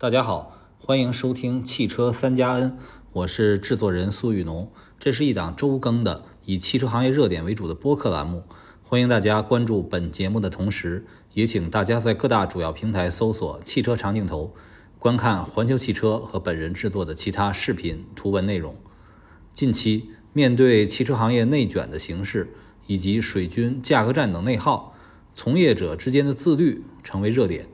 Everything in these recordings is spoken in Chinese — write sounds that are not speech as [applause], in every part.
大家好，欢迎收听汽车三加 N，我是制作人苏雨农。这是一档周更的以汽车行业热点为主的播客栏目，欢迎大家关注本节目的同时，也请大家在各大主要平台搜索“汽车长镜头”，观看环球汽车和本人制作的其他视频、图文内容。近期，面对汽车行业内卷的形势以及水军价格战等内耗，从业者之间的自律成为热点。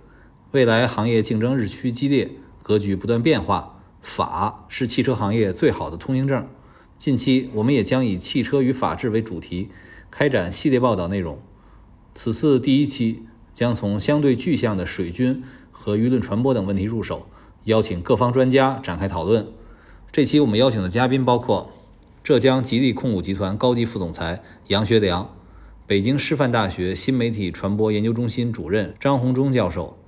未来行业竞争日趋激烈，格局不断变化，法是汽车行业最好的通行证。近期，我们也将以汽车与法治为主题，开展系列报道内容。此次第一期将从相对具象的水军和舆论传播等问题入手，邀请各方专家展开讨论。这期我们邀请的嘉宾包括浙江吉利控股集团高级副总裁杨学良，北京师范大学新媒体传播研究中心主任张宏忠教授。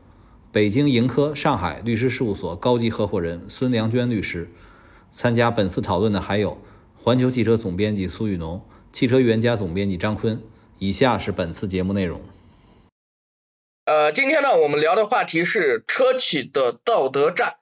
北京盈科上海律师事务所高级合伙人孙良娟律师，参加本次讨论的还有环球汽车总编辑苏雨农、汽车原家总编辑张坤。以下是本次节目内容。呃，今天呢，我们聊的话题是车企的道德战。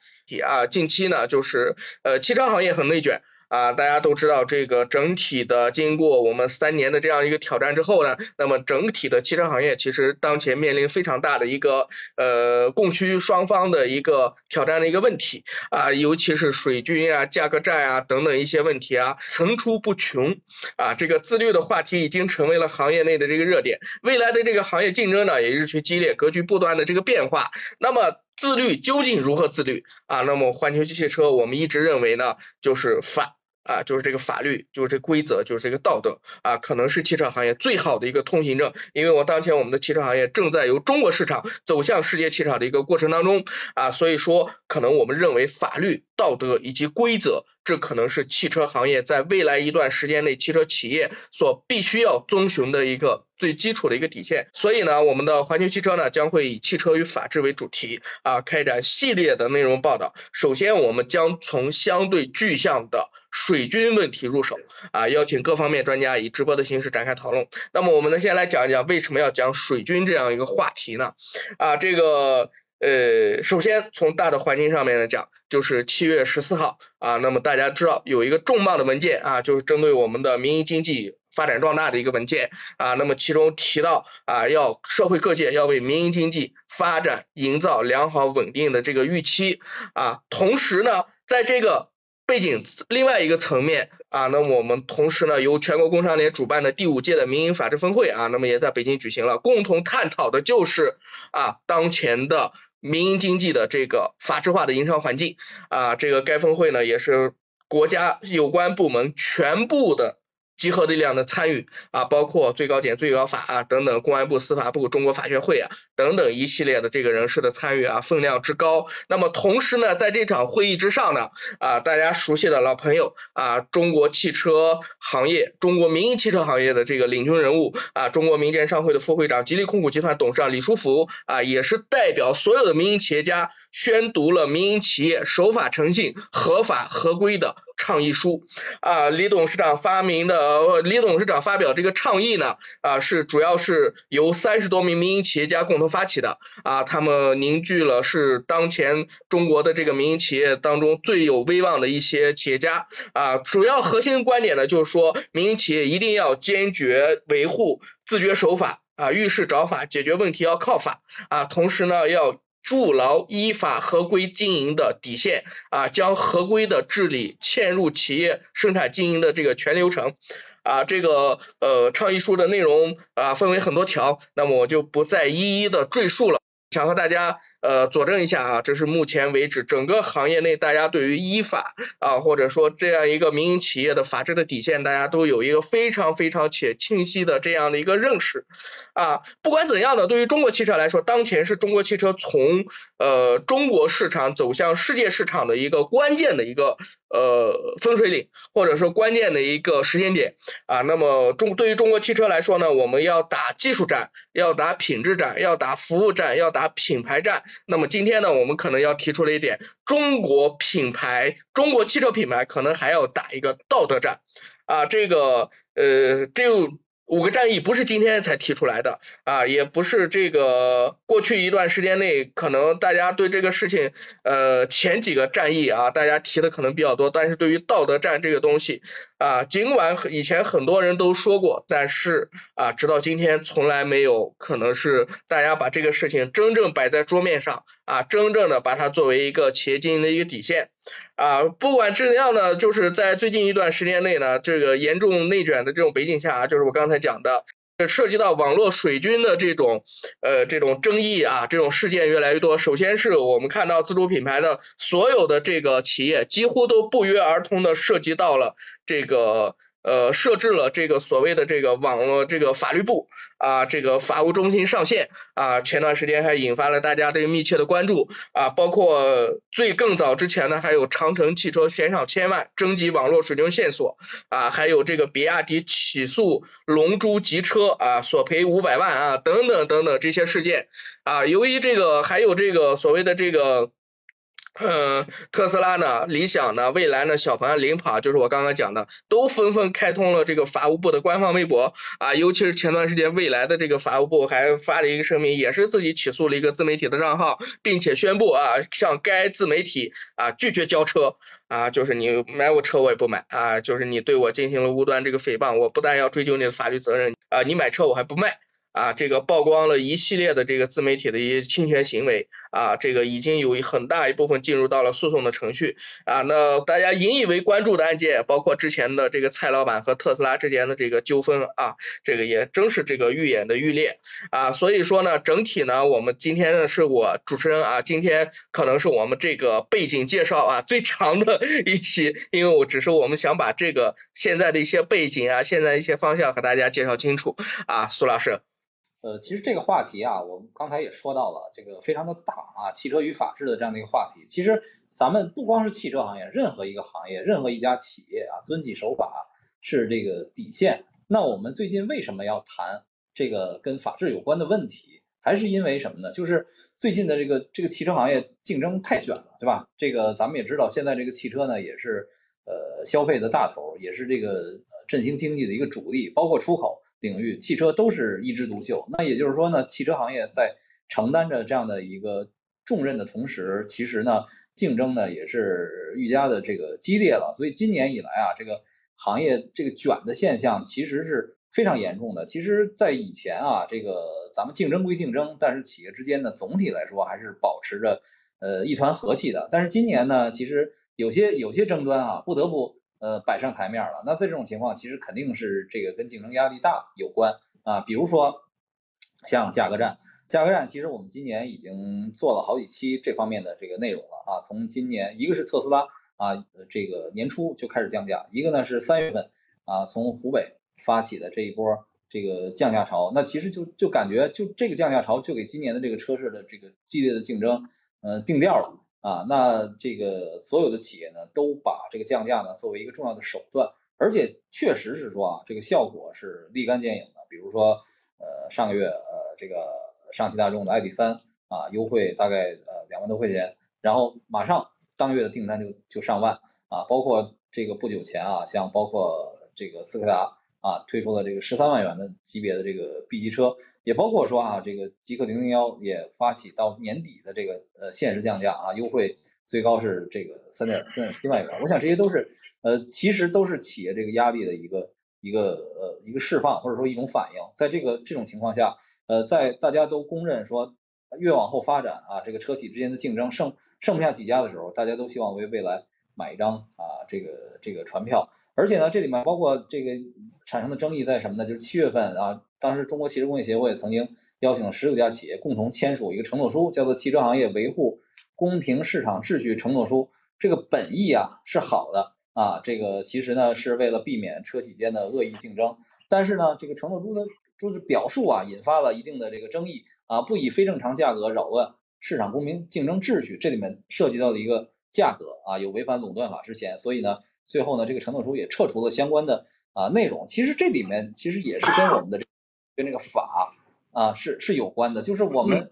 啊，近期呢，就是呃，汽车行业很内卷。啊，大家都知道这个整体的经过我们三年的这样一个挑战之后呢，那么整体的汽车行业其实当前面临非常大的一个呃供需双方的一个挑战的一个问题啊，尤其是水军啊、价格战啊等等一些问题啊层出不穷啊，这个自律的话题已经成为了行业内的这个热点，未来的这个行业竞争呢也日趋激烈，格局不断的这个变化，那么自律究竟如何自律啊？那么环球机械车我们一直认为呢就是反。啊，就是这个法律，就是这规则，就是这个道德啊，可能是汽车行业最好的一个通行证。因为我当前我们的汽车行业正在由中国市场走向世界市场的一个过程当中啊，所以说可能我们认为法律、道德以及规则，这可能是汽车行业在未来一段时间内汽车企业所必须要遵循的一个最基础的一个底线。所以呢，我们的环球汽车呢将会以汽车与法治为主题啊，开展系列的内容报道。首先，我们将从相对具象的水军问题入手啊，邀请各方面专家以直播的形式展开讨论。那么我们呢，先来讲一讲为什么要讲水军这样一个话题呢？啊，这个呃，首先从大的环境上面来讲，就是七月十四号啊，那么大家知道有一个重磅的文件啊，就是针对我们的民营经济发展壮大的一个文件啊，那么其中提到啊，要社会各界要为民营经济发展营造良好稳定的这个预期啊，同时呢，在这个背景另外一个层面啊，那么我们同时呢，由全国工商联主办的第五届的民营法治峰会啊，那么也在北京举行了，共同探讨的就是啊当前的民营经济的这个法治化的营商环境啊，这个该峰会呢也是国家有关部门全部的。集合力量的参与啊，包括最高检、最高法啊等等，公安部、司法部、中国法学会啊等等一系列的这个人士的参与啊，分量之高。那么同时呢，在这场会议之上呢，啊，大家熟悉的老朋友啊，中国汽车行业、中国民营汽车行业的这个领军人物啊，中国民间商会的副会长、吉利控股集团董事长李书福啊，也是代表所有的民营企业家宣读了民营企业守法诚信、合法合规的。倡议书。啊，李董事长发明的，李董事长发表这个倡议呢啊，是主要是由三十多名民营企业家共同发起的。啊，他们凝聚了是当前中国的这个民营企业当中最有威望的一些企业家。啊，主要核心观点呢就是说，民营企业一定要坚决维护自觉守法啊，遇事找法，解决问题要靠法。啊，同时呢要。筑牢依法合规经营的底线啊，将合规的治理嵌入企业生产经营的这个全流程啊，这个呃倡议书的内容啊分为很多条，那么我就不再一一的赘述了。想和大家呃佐证一下啊，这是目前为止整个行业内大家对于依法啊或者说这样一个民营企业的法治的底线，大家都有一个非常非常且清晰的这样的一个认识啊。不管怎样呢，对于中国汽车来说，当前是中国汽车从呃中国市场走向世界市场的一个关键的一个。呃，分水岭或者说关键的一个时间点啊，那么中对于中国汽车来说呢，我们要打技术战，要打品质战，要打服务战，要打品牌战。那么今天呢，我们可能要提出了一点，中国品牌，中国汽车品牌可能还要打一个道德战。啊，这个呃，就五个战役不是今天才提出来的啊，也不是这个过去一段时间内可能大家对这个事情呃前几个战役啊大家提的可能比较多，但是对于道德战这个东西啊，尽管以前很多人都说过，但是啊直到今天从来没有可能是大家把这个事情真正摆在桌面上啊，真正的把它作为一个企业经营的一个底线啊，不管是怎样呢，就是在最近一段时间内呢，这个严重内卷的这种背景下，啊就是我刚才。讲的涉及到网络水军的这种呃这种争议啊，这种事件越来越多。首先是我们看到自主品牌的所有的这个企业几乎都不约而同的涉及到了这个呃设置了这个所谓的这个网络这个法律部。啊，这个法务中心上线啊，前段时间还引发了大家这个密切的关注啊，包括最更早之前呢，还有长城汽车悬赏千万征集网络水军线索啊，还有这个比亚迪起诉龙珠集车啊，索赔五百万啊，等等等等这些事件啊，由于这个还有这个所谓的这个。嗯，[clears throat] 特斯拉呢，理想呢，蔚来呢，小鹏、领跑，就是我刚刚讲的，都纷纷开通了这个法务部的官方微博啊，尤其是前段时间，蔚来的这个法务部还发了一个声明，也是自己起诉了一个自媒体的账号，并且宣布啊，向该自媒体啊拒绝交车啊，就是你买我车我也不买啊，就是你对我进行了无端这个诽谤，我不但要追究你的法律责任啊，你买车我还不卖。啊，这个曝光了一系列的这个自媒体的一些侵权行为啊，这个已经有很大一部分进入到了诉讼的程序啊。那大家引以为关注的案件，包括之前的这个蔡老板和特斯拉之间的这个纠纷啊，这个也正是这个愈演的愈烈啊。所以说呢，整体呢，我们今天呢是我主持人啊，今天可能是我们这个背景介绍啊最长的一期，因为我只是我们想把这个现在的一些背景啊，现在一些方向和大家介绍清楚啊，苏老师。呃，其实这个话题啊，我们刚才也说到了，这个非常的大啊，汽车与法治的这样的一个话题。其实咱们不光是汽车行业，任何一个行业，任何一家企业啊，遵纪守法是这个底线。那我们最近为什么要谈这个跟法治有关的问题？还是因为什么呢？就是最近的这个这个汽车行业竞争太卷了，对吧？这个咱们也知道，现在这个汽车呢，也是呃消费的大头，也是这个振兴经济的一个主力，包括出口。领域汽车都是一枝独秀，那也就是说呢，汽车行业在承担着这样的一个重任的同时，其实呢，竞争呢也是愈加的这个激烈了。所以今年以来啊，这个行业这个卷的现象其实是非常严重的。其实，在以前啊，这个咱们竞争归竞争，但是企业之间呢，总体来说还是保持着呃一团和气的。但是今年呢，其实有些有些争端啊，不得不。呃，摆上台面了。那在这种情况，其实肯定是这个跟竞争压力大有关啊。比如说像价格战，价格战其实我们今年已经做了好几期这方面的这个内容了啊。从今年，一个是特斯拉啊，这个年初就开始降价；一个呢是三月份啊，从湖北发起的这一波这个降价潮。那其实就就感觉就这个降价潮就给今年的这个车市的这个激烈的竞争呃定调了。啊，那这个所有的企业呢，都把这个降价呢作为一个重要的手段，而且确实是说啊，这个效果是立竿见影的。比如说，呃，上个月呃，这个上汽大众的 ID.3 啊，优惠大概呃两万多块钱，然后马上当月的订单就就上万啊，包括这个不久前啊，像包括这个斯柯达。啊，推出了这个十三万元的级别的这个 B 级车，也包括说啊，这个极氪零零幺也发起到年底的这个呃限时降价啊，优惠最高是这个三点三点七万元。我想这些都是呃，其实都是企业这个压力的一个一个呃一个释放，或者说一种反应。在这个这种情况下，呃，在大家都公认说越往后发展啊，这个车企之间的竞争剩剩不下几家的时候，大家都希望为未来买一张啊这个这个船票。而且呢，这里面包括这个产生的争议在什么呢？就是七月份啊，当时中国汽车工业协会曾经邀请了十九家企业共同签署一个承诺书，叫做《汽车行业维护公平市场秩序承诺书》。这个本意啊是好的啊，这个其实呢是为了避免车企间的恶意竞争。但是呢，这个承诺书的就是表述啊，引发了一定的这个争议啊，不以非正常价格扰乱市场公平竞争秩序，这里面涉及到的一个价格啊，有违反垄断法之嫌，所以呢。最后呢，这个承诺书也撤除了相关的啊内容。其实这里面其实也是跟我们的跟这个法啊是是有关的，就是我们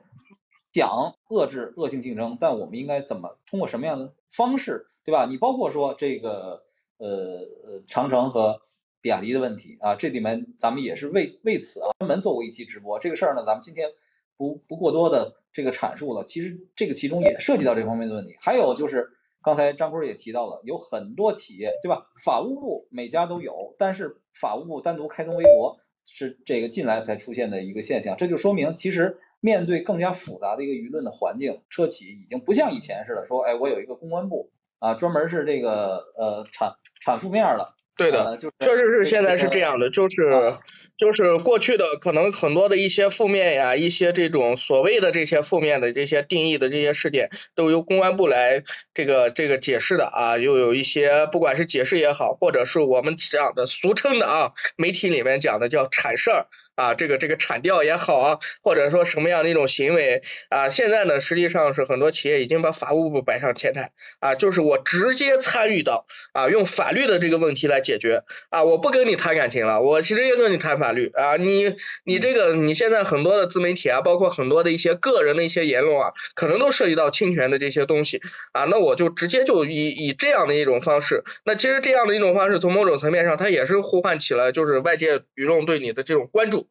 想遏制恶性竞争，但我们应该怎么通过什么样的方式，对吧？你包括说这个呃呃长城和比亚迪的问题啊，这里面咱们也是为为此啊专门做过一期直播。这个事儿呢，咱们今天不不过多的这个阐述了。其实这个其中也涉及到这方面的问题。还有就是刚才张坤也提到了，有很多企业对吧？法务部每家都有，但是法务部单独开通微博是这个近来才出现的一个现象。这就说明其实面对更加复杂的一个舆论的环境，车企已经不像以前似的说，哎，我有一个公关部啊，专门是这个呃产产负面的。对的，就是确实是现在是这样的，就是就是过去的可能很多的一些负面呀，一些这种所谓的这些负面的这些定义的这些事件，都由公安部来这个这个解释的啊，又有一些不管是解释也好，或者是我们讲的俗称的啊，媒体里面讲的叫铲事儿。啊，这个这个铲掉也好啊，或者说什么样的一种行为啊，现在呢，实际上是很多企业已经把法务部摆上前台啊，就是我直接参与到啊，用法律的这个问题来解决啊，我不跟你谈感情了，我其实也跟你谈法律啊，你你这个你现在很多的自媒体啊，包括很多的一些个人的一些言论啊，可能都涉及到侵权的这些东西啊，那我就直接就以以这样的一种方式，那其实这样的一种方式，从某种层面上，它也是呼唤起了就是外界舆论对你的这种关注。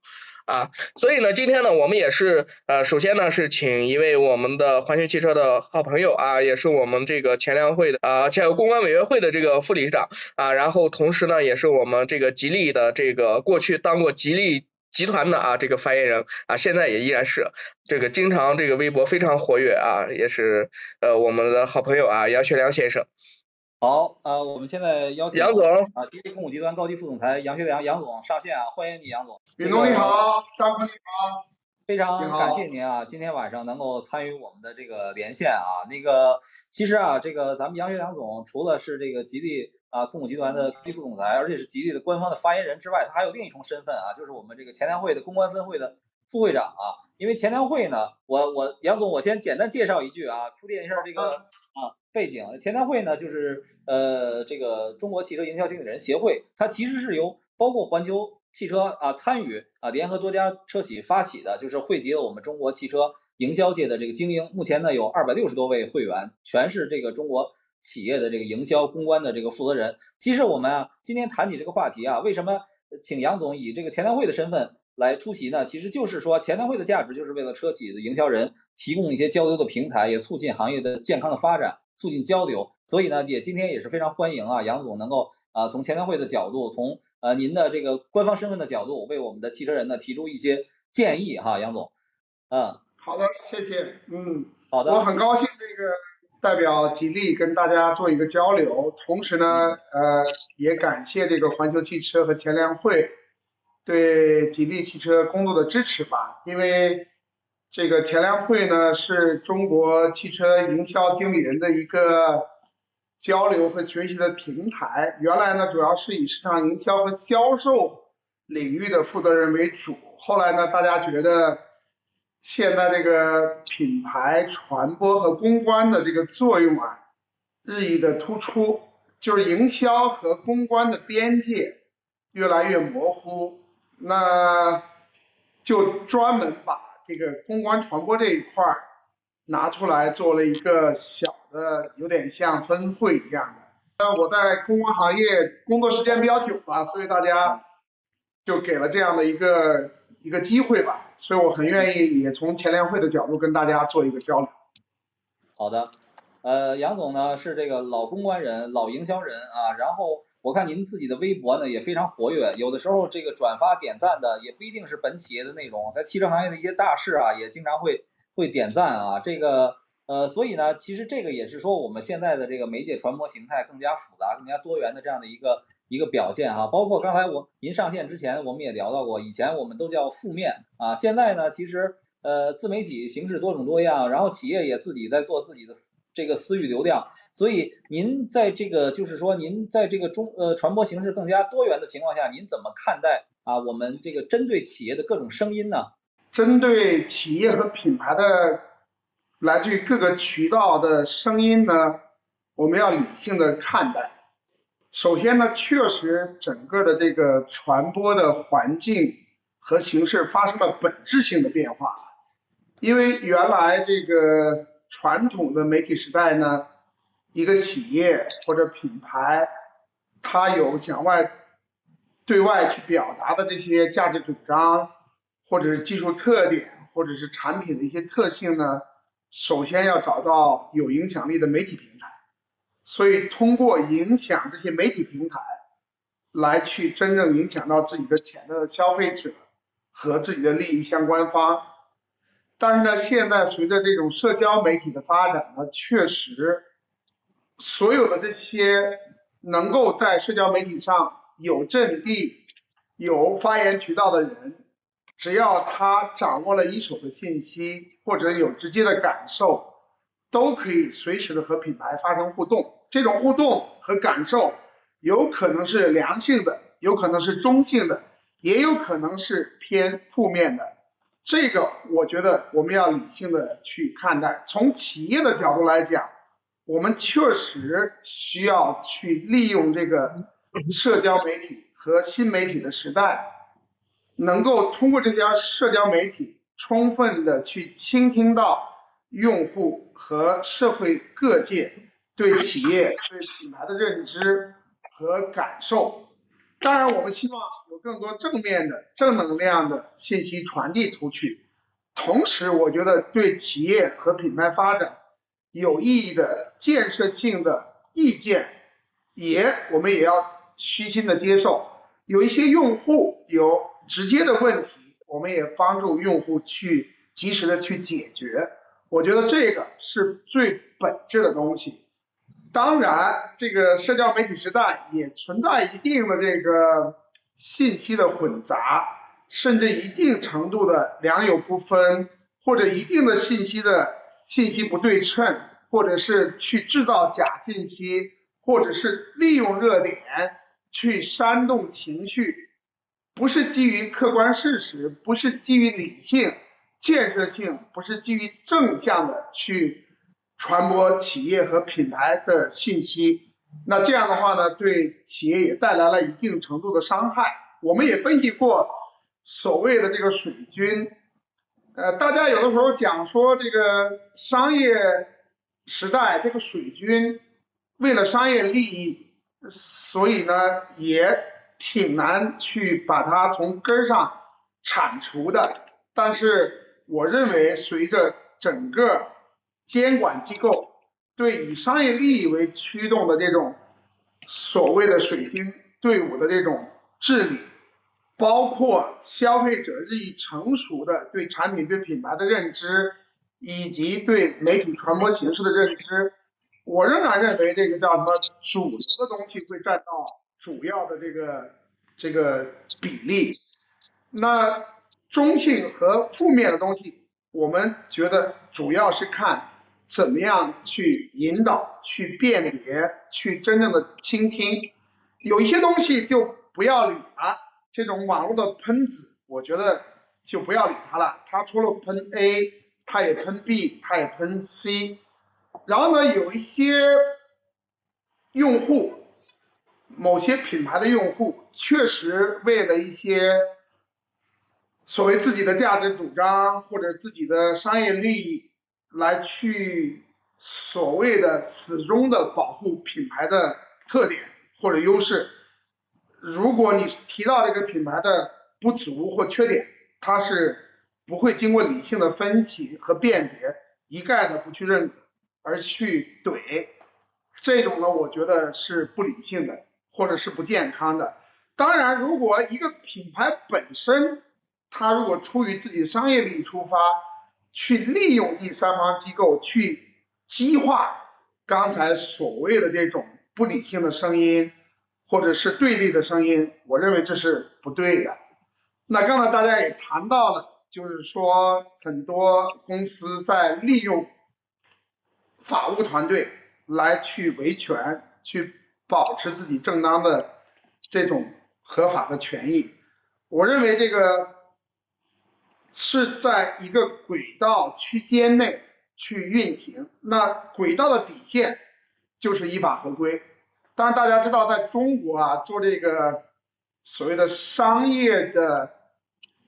啊，所以呢，今天呢，我们也是呃，首先呢是请一位我们的环球汽车的好朋友啊，也是我们这个前粮会的啊，这个公关委员会的这个副理事长啊，然后同时呢，也是我们这个吉利的这个过去当过吉利集团的啊这个发言人啊，现在也依然是这个经常这个微博非常活跃啊，也是呃我们的好朋友啊杨学良先生。好，呃，我们现在邀请杨总啊，吉利控股集团高级副总裁杨学良杨总上线啊，欢迎你杨总。李总你好，张哥你好，非常感谢您啊，今天晚上能够参与我们的这个连线啊，那个其实啊，这个咱们杨学良总除了是这个吉利啊控股集团的高级副总裁，而且是吉利的官方的发言人之外，他还有另一重身份啊，就是我们这个钱粮会的公关分会的副会长啊。因为钱粮会呢，我我杨总我先简单介绍一句啊，铺垫一下这个啊。背景前台会呢，就是呃这个中国汽车营销经理人协会，它其实是由包括环球汽车啊参与啊联合多家车企发起的，就是汇集了我们中国汽车营销界的这个精英。目前呢有二百六十多位会员，全是这个中国企业的这个营销公关的这个负责人。其实我们啊今天谈起这个话题啊，为什么请杨总以这个前台会的身份？来出席呢，其实就是说前台会的价值就是为了车企的营销人提供一些交流的平台，也促进行业的健康的发展，促进交流。所以呢，也今天也是非常欢迎啊，杨总能够啊从前台会的角度，从呃您的这个官方身份的角度，为我们的汽车人呢提出一些建议哈，杨总。嗯，好的，谢谢。嗯，好的。我很高兴这个代表吉利跟大家做一个交流，同时呢，呃，也感谢这个环球汽车和前粮会。对吉利汽车工作的支持吧，因为这个前粮会呢是中国汽车营销经理人的一个交流和学习的平台。原来呢主要是以市场营销和销售领域的负责人为主，后来呢大家觉得现在这个品牌传播和公关的这个作用啊日益的突出，就是营销和公关的边界越来越模糊。那就专门把这个公关传播这一块拿出来做了一个小的，有点像分会一样的。那我在公关行业工作时间比较久吧，所以大家就给了这样的一个一个机会吧，所以我很愿意也从前联会的角度跟大家做一个交流。好的，呃，杨总呢是这个老公关人、老营销人啊，然后。我看您自己的微博呢也非常活跃，有的时候这个转发点赞的也不一定是本企业的内容，在汽车行业的一些大事啊也经常会会点赞啊，这个呃所以呢其实这个也是说我们现在的这个媒介传播形态更加复杂、更加多元的这样的一个一个表现哈，包括刚才我您上线之前我们也聊到过，以前我们都叫负面啊，现在呢其实呃自媒体形式多种多样，然后企业也自己在做自己的这个私域流量。所以您在这个就是说，您在这个中呃传播形式更加多元的情况下，您怎么看待啊我们这个针对企业的各种声音呢？针对企业和品牌的来自于各个渠道的声音呢，我们要理性的看待。首先呢，确实整个的这个传播的环境和形式发生了本质性的变化，因为原来这个传统的媒体时代呢。一个企业或者品牌，它有向外对外去表达的这些价值主张，或者是技术特点，或者是产品的一些特性呢，首先要找到有影响力的媒体平台。所以通过影响这些媒体平台，来去真正影响到自己的潜在的消费者和自己的利益相关方。但是呢，现在随着这种社交媒体的发展呢，确实所有的这些能够在社交媒体上有阵地、有发言渠道的人，只要他掌握了一手的信息或者有直接的感受，都可以随时的和品牌发生互动。这种互动和感受有可能是良性的，有可能是中性的，也有可能是偏负面的。这个我觉得我们要理性的去看待。从企业的角度来讲，我们确实需要去利用这个社交媒体和新媒体的时代，能够通过这些社交媒体，充分的去倾听到用户和社会各界。对企业、对品牌的认知和感受，当然我们希望有更多正面的、正能量的信息传递出去。同时，我觉得对企业和品牌发展有意义的建设性的意见，也我们也要虚心的接受。有一些用户有直接的问题，我们也帮助用户去及时的去解决。我觉得这个是最本质的东西。当然，这个社交媒体时代也存在一定的这个信息的混杂，甚至一定程度的良莠不分，或者一定的信息的信息不对称，或者是去制造假信息，或者是利用热点去煽动情绪，不是基于客观事实，不是基于理性、建设性，不是基于正向的去。传播企业和品牌的信息，那这样的话呢，对企业也带来了一定程度的伤害。我们也分析过所谓的这个水军，呃，大家有的时候讲说这个商业时代这个水军为了商业利益，所以呢也挺难去把它从根上铲除的。但是我认为随着整个监管机构对以商业利益为驱动的这种所谓的水军队伍的这种治理，包括消费者日益成熟的对产品、对品牌的认知，以及对媒体传播形式的认知，我仍然认为这个叫什么主流的东西会占到主要的这个这个比例，那中性和负面的东西，我们觉得主要是看。怎么样去引导、去辨别、去真正的倾听？有一些东西就不要理它。这种网络的喷子，我觉得就不要理他了。他除了喷 A，他也喷 B，他也喷 C。然后呢，有一些用户，某些品牌的用户，确实为了一些所谓自己的价值主张或者自己的商业利益。来去所谓的始终的保护品牌的特点或者优势。如果你提到这个品牌的不足或缺点，它是不会经过理性的分析和辨别，一概的不去认可而去怼，这种呢，我觉得是不理性的或者是不健康的。当然，如果一个品牌本身，它如果出于自己商业利益出发，去利用第三方机构去激化刚才所谓的这种不理性的声音，或者是对立的声音，我认为这是不对的。那刚才大家也谈到了，就是说很多公司在利用法务团队来去维权，去保持自己正当的这种合法的权益。我认为这个。是在一个轨道区间内去运行，那轨道的底线就是依法合规。当然，大家知道，在中国啊，做这个所谓的商业的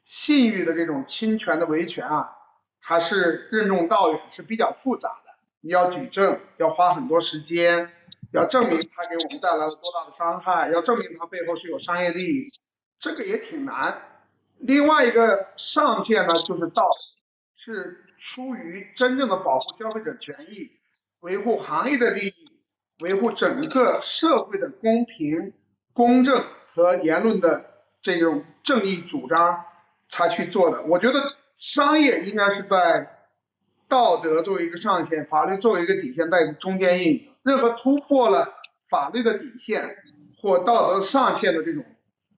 信誉的这种侵权的维权啊，还是任重道远，是比较复杂的。你要举证，要花很多时间，要证明它给我们带来了多大的伤害，要证明它背后是有商业利益，这个也挺难。另外一个上限呢，就是道，是出于真正的保护消费者权益、维护行业的利益、维护整个社会的公平、公正和言论的这种正义主张才去做的。我觉得商业应该是在道德作为一个上限，法律作为一个底线在中间运营。任何突破了法律的底线或道德上限的这种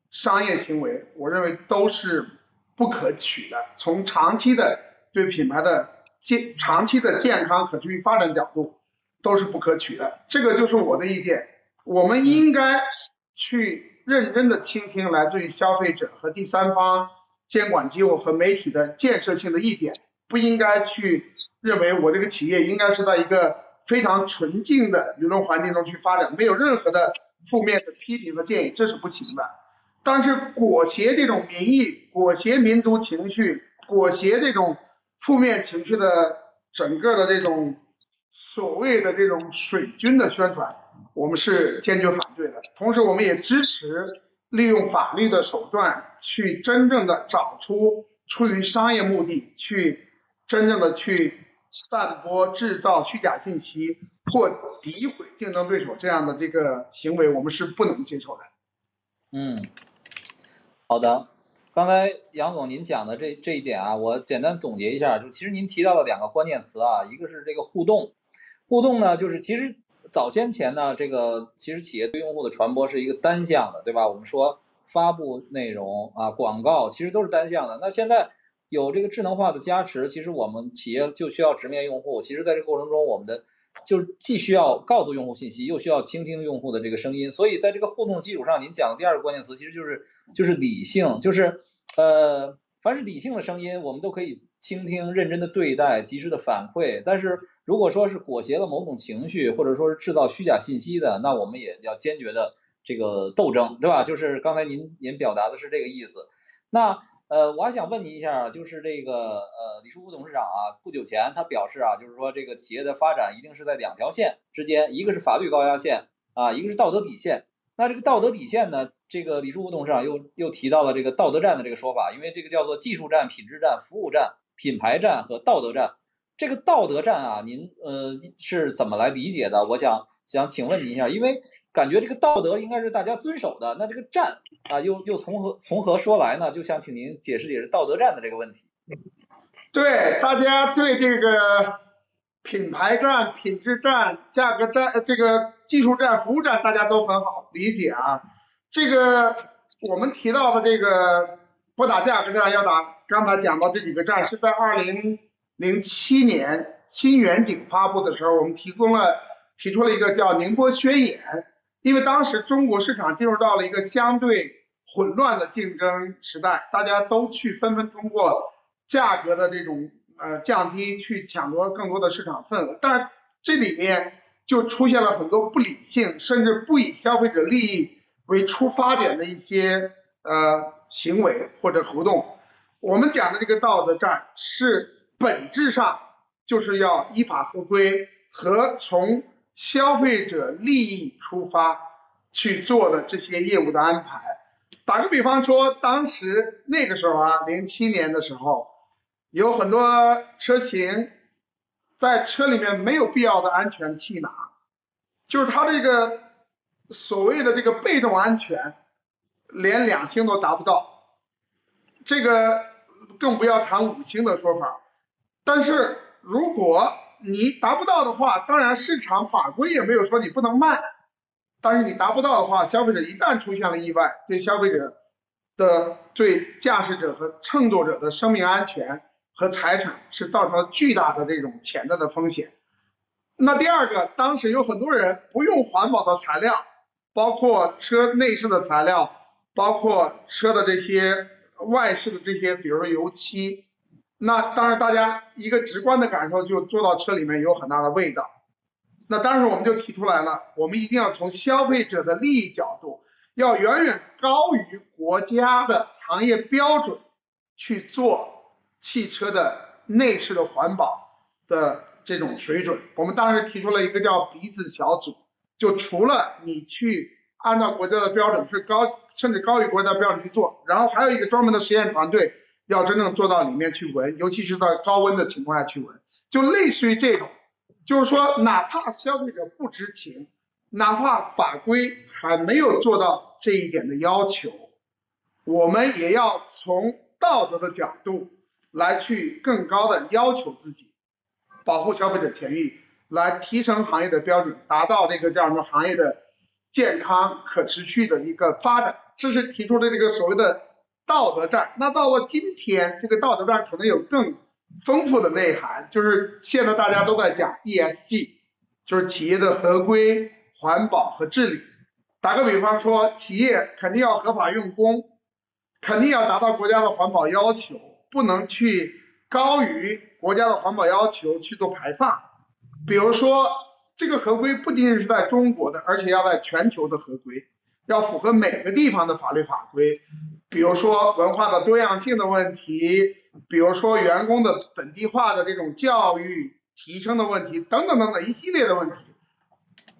商业行为，我认为都是不可取的。从长期的对品牌的健长期的健康可持续发展角度，都是不可取的。这个就是我的意见。我们应该去认真的倾听来自于消费者和第三方监管机构和媒体的建设性的意见，不应该去认为我这个企业应该是在一个。非常纯净的舆论环境中去发展，没有任何的负面的批评和建议，这是不行的。但是裹挟这种民意、裹挟民族情绪、裹挟这种负面情绪的整个的这种所谓的这种水军的宣传，我们是坚决反对的。同时，我们也支持利用法律的手段去真正的找出出于商业目的去真正的去。散播、制造虚假信息或诋毁竞争对手这样的这个行为，我们是不能接受的。嗯，好的。刚才杨总您讲的这这一点啊，我简单总结一下，就其实您提到了两个关键词啊，一个是这个互动，互动呢，就是其实早先前呢，这个其实企业对用户的传播是一个单向的，对吧？我们说发布内容啊、广告，其实都是单向的。那现在有这个智能化的加持，其实我们企业就需要直面用户。其实，在这个过程中，我们的就是既需要告诉用户信息，又需要倾听用户的这个声音。所以，在这个互动基础上，您讲的第二个关键词其实就是就是理性，就是呃，凡是理性的声音，我们都可以倾听、认真的对待、及时的反馈。但是，如果说是裹挟了某种情绪，或者说是制造虚假信息的，那我们也要坚决的这个斗争，对吧？就是刚才您您表达的是这个意思。那呃，我还想问您一下，就是这个呃，李书福董事长啊，不久前他表示啊，就是说这个企业的发展一定是在两条线之间，一个是法律高压线啊，一个是道德底线。那这个道德底线呢，这个李书福董事长又又提到了这个道德战的这个说法，因为这个叫做技术战、品质战、服务战、品牌战和道德战。这个道德战啊，您呃是怎么来理解的？我想想请问您一下，因为。感觉这个道德应该是大家遵守的，那这个战啊，又又从何从何说来呢？就想请您解释解释道德战的这个问题。对，大家对这个品牌战、品质战、价格战、这个技术战、服务战，大家都很好理解啊。这个我们提到的这个不打价格战，要打刚才讲到这几个站，是在二零零七年新远景发布的时候，我们提供了提出了一个叫宁波宣言。因为当时中国市场进入到了一个相对混乱的竞争时代，大家都去纷纷通过价格的这种呃降低去抢夺更多的市场份额，但这里面就出现了很多不理性，甚至不以消费者利益为出发点的一些呃行为或者活动。我们讲的这个道德战是本质上就是要依法合规和从。消费者利益出发去做的这些业务的安排，打个比方说，当时那个时候啊，零七年的时候，有很多车型在车里面没有必要的安全气囊，就是它这个所谓的这个被动安全，连两星都达不到，这个更不要谈五星的说法。但是如果你达不到的话，当然市场法规也没有说你不能卖，但是你达不到的话，消费者一旦出现了意外，对消费者的、对驾驶者和乘坐者的生命安全和财产是造成了巨大的这种潜在的风险。那第二个，当时有很多人不用环保的材料，包括车内饰的材料，包括车的这些外饰的这些，比如说油漆。那当然，大家一个直观的感受就坐到车里面有很大的味道。那当时我们就提出来了，我们一定要从消费者的利益角度，要远远高于国家的行业标准去做汽车的内饰的环保的这种水准。我们当时提出了一个叫鼻子小组，就除了你去按照国家的标准是高，甚至高于国家标准去做，然后还有一个专门的实验团队要真正做到里面去闻，尤其是在高温的情况下去闻，就类似于这种，就是说哪怕消费者不知情，哪怕法规还没有做到这一点的要求，我们也要从道德的角度来去更高的要求自己，保护消费者权益。来提升行业的标准，达到这个叫什么行业的健康可持续的一个发展，这是提出的这个所谓的道德战。那到了今天，这个道德战可能有更丰富的内涵，就是现在大家都在讲 ESG，就是企业的合规、环保和治理。打个比方说，企业肯定要合法用工，肯定要达到国家的环保要求，不能去高于国家的环保要求去做排放。比如说，这个合规不仅仅是在中国的，而且要在全球的合规，要符合每个地方的法律法规。比如说文化的多样性的问题，比如说员工的本地化的这种教育提升的问题，等等等等一系列的问题，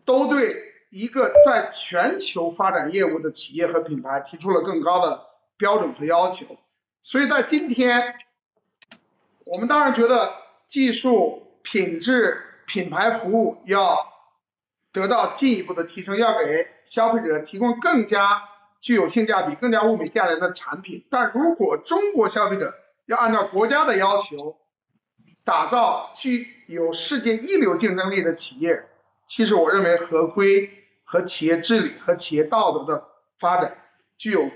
都对一个在全球发展业务的企业和品牌提出了更高的标准和要求。所以在今天，我们当然觉得技术品质。品牌服务要得到进一步的提升，要给消费者提供更加具有性价比、更加物美价廉的产品。但如果中国消费者要按照国家的要求，打造具有世界一流竞争力的企业，其实我认为合规和企业治理和企业道德的发展具有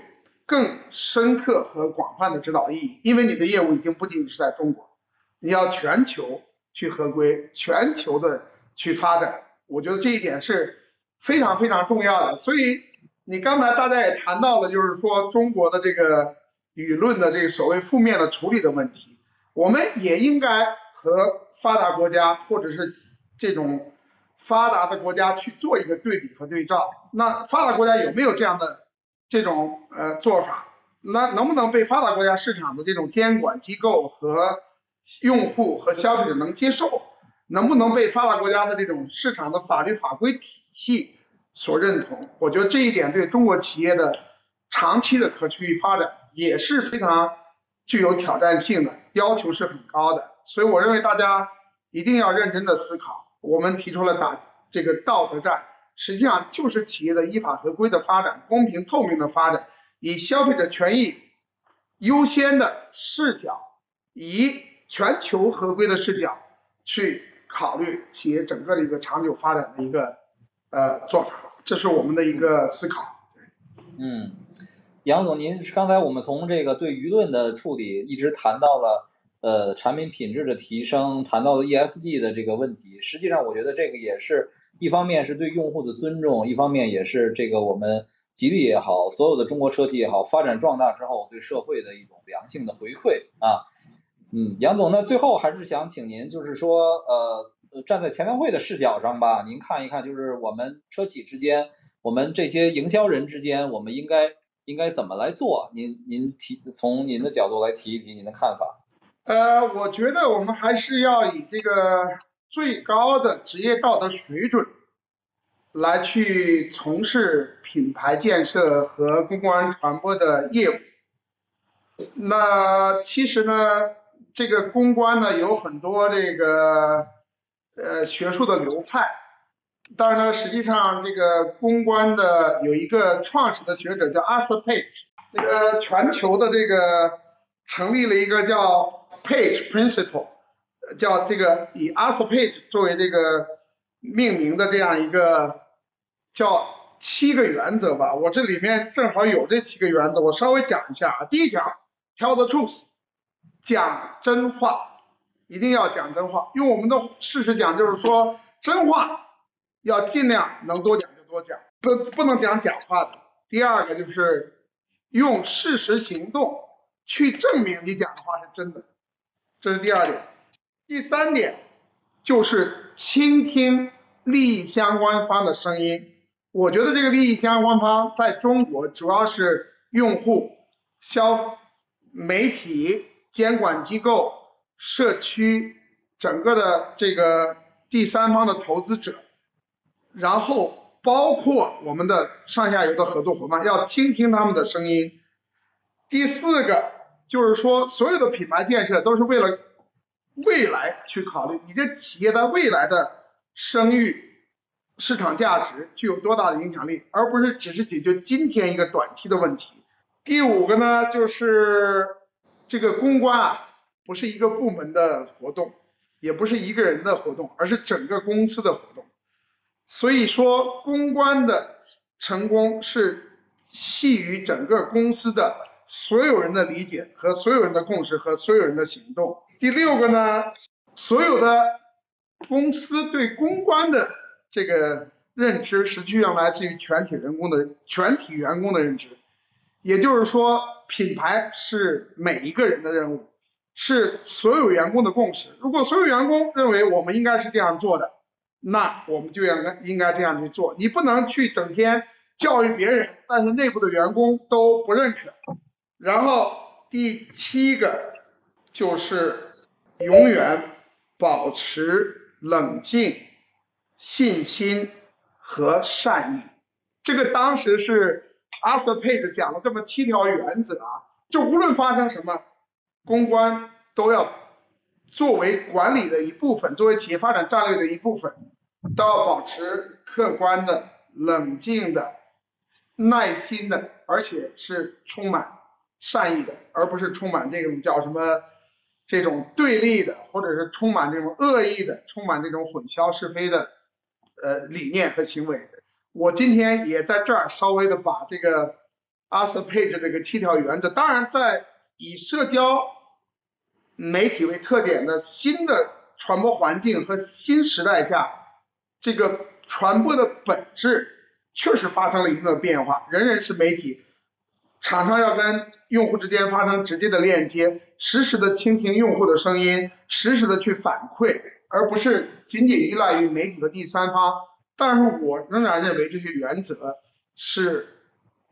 更深刻和广泛的指导意义。因为你的业务已经不仅仅是在中国，你要全球。去合规，全球的去发展，我觉得这一点是非常非常重要的。所以你刚才大家也谈到了，就是说中国的这个舆论的这个所谓负面的处理的问题，我们也应该和发达国家或者是这种发达的国家去做一个对比和对照。那发达国家有没有这样的这种呃做法？那能不能被发达国家市场的这种监管机构和用户和消费者能接受，能不能被发达国家的这种市场的法律法规体系所认同？我觉得这一点对中国企业的长期的可持续发展也是非常具有挑战性的，要求是很高的。所以我认为大家一定要认真的思考。我们提出了打这个道德战，实际上就是企业的依法合规的发展、公平透明的发展，以消费者权益优先的视角，以全球合规的视角去考虑企业整个的一个长久发展的一个呃做法，这是我们的一个思考。嗯，杨总，您刚才我们从这个对舆论的处理，一直谈到了呃产品品质的提升，谈到了 ESG 的这个问题。实际上，我觉得这个也是一方面是对用户的尊重，一方面也是这个我们吉利也好，所有的中国车企也好，发展壮大之后对社会的一种良性的回馈啊。嗯，杨总，那最后还是想请您，就是说，呃，站在前联会的视角上吧，您看一看，就是我们车企之间，我们这些营销人之间，我们应该应该怎么来做？您您提从您的角度来提一提您的看法。呃，我觉得我们还是要以这个最高的职业道德水准来去从事品牌建设和公关传播的业务。那其实呢？这个公关呢有很多这个呃学术的流派，当然呢，实际上这个公关的有一个创始的学者叫 Arthur Page，这个全球的这个成立了一个叫 Page Principle，叫这个以 Arthur Page 作为这个命名的这样一个叫七个原则吧，我这里面正好有这七个原则，我稍微讲一下啊，第一条，Tell the truth。讲真话，一定要讲真话。用我们的事实讲，就是说真话要尽量能多讲就多讲，不不能讲假话的。第二个就是用事实行动去证明你讲的话是真的，这是第二点。第三点就是倾听利益相关方的声音。我觉得这个利益相关方在中国主要是用户、消媒体。监管机构、社区整个的这个第三方的投资者，然后包括我们的上下游的合作伙伴，要倾听他们的声音。第四个就是说，所有的品牌建设都是为了未来去考虑，你这企业的未来的声誉、市场价值具有多大的影响力，而不是只是解决今天一个短期的问题。第五个呢，就是这个公关啊，不是一个部门的活动，也不是一个人的活动，而是整个公司的活动。所以说，公关的成功是系于整个公司的所有人的理解和所有人的共识和所有人的行动。第六个呢，所有的公司对公关的这个认知，实际上来自于全体员工的全体员工的认知。也就是说，品牌是每一个人的任务，是所有员工的共识。如果所有员工认为我们应该是这样做的，那我们就应该应该这样去做，你不能去整天教育别人，但是内部的员工都不认可。然后第七个就是永远保持冷静、信心和善意。这个当时是阿瑟佩特讲了这么七条原则啊，就无论发生什么，公关都要。作为管理的一部分，作为企业发展战略的一部分，都要保持客观的、冷静的、耐心的，而且是充满善意的，而不是充满这种叫什么这种对立的，或者是充满这种恶意的、充满这种混淆是非的呃理念和行为。我今天也在这儿稍微的把这个阿瑟配置这个七条原则，当然在以社交。媒体为特点的新的传播环境和新时代下，这个传播的本质确实发生了一定的变化。人人是媒体，厂商要跟用户之间发生直接的链接，实时的倾听用户的声音，实时的去反馈，而不是仅仅依赖于媒体和第三方。但是我仍然认为这些原则是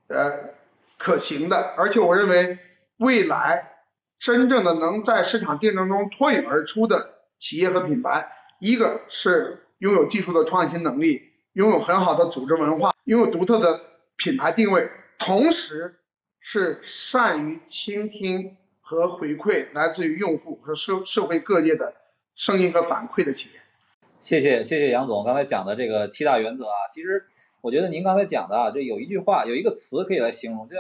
呃可行的，而且我认为未来。真正的能在市场竞争中脱颖而出的企业和品牌，一个是拥有技术的创新能力，拥有很好的组织文化，拥有独特的品牌定位，同时是善于倾听和回馈来自于用户和社社会各界的声音和反馈的企业。谢谢谢谢杨总刚才讲的这个七大原则啊，其实我觉得您刚才讲的啊，这有一句话有一个词可以来形容，叫。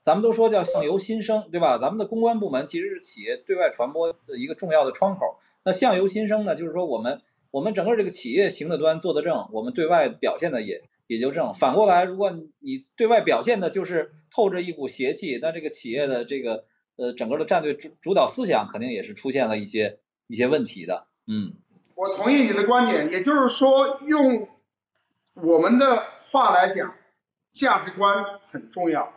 咱们都说叫相由心生，对吧？咱们的公关部门其实是企业对外传播的一个重要的窗口。那相由心生呢，就是说我们我们整个这个企业行得端坐得正，我们对外表现的也也就正。反过来，如果你对外表现的就是透着一股邪气，那这个企业的这个呃整个的战略主主导思想肯定也是出现了一些一些问题的。嗯，我同意你的观点，也就是说用我们的话来讲，价值观很重要。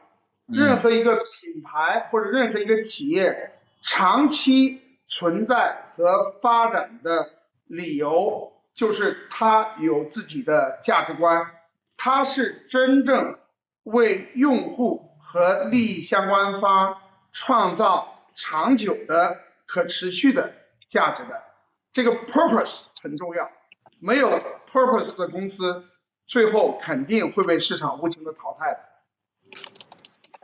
任何一个品牌或者任何一个企业长期存在和发展的理由，就是它有自己的价值观，它是真正为用户和利益相关方创造长久的可持续的价值的。这个 purpose 很重要，没有 purpose 的公司，最后肯定会被市场无情的淘汰的。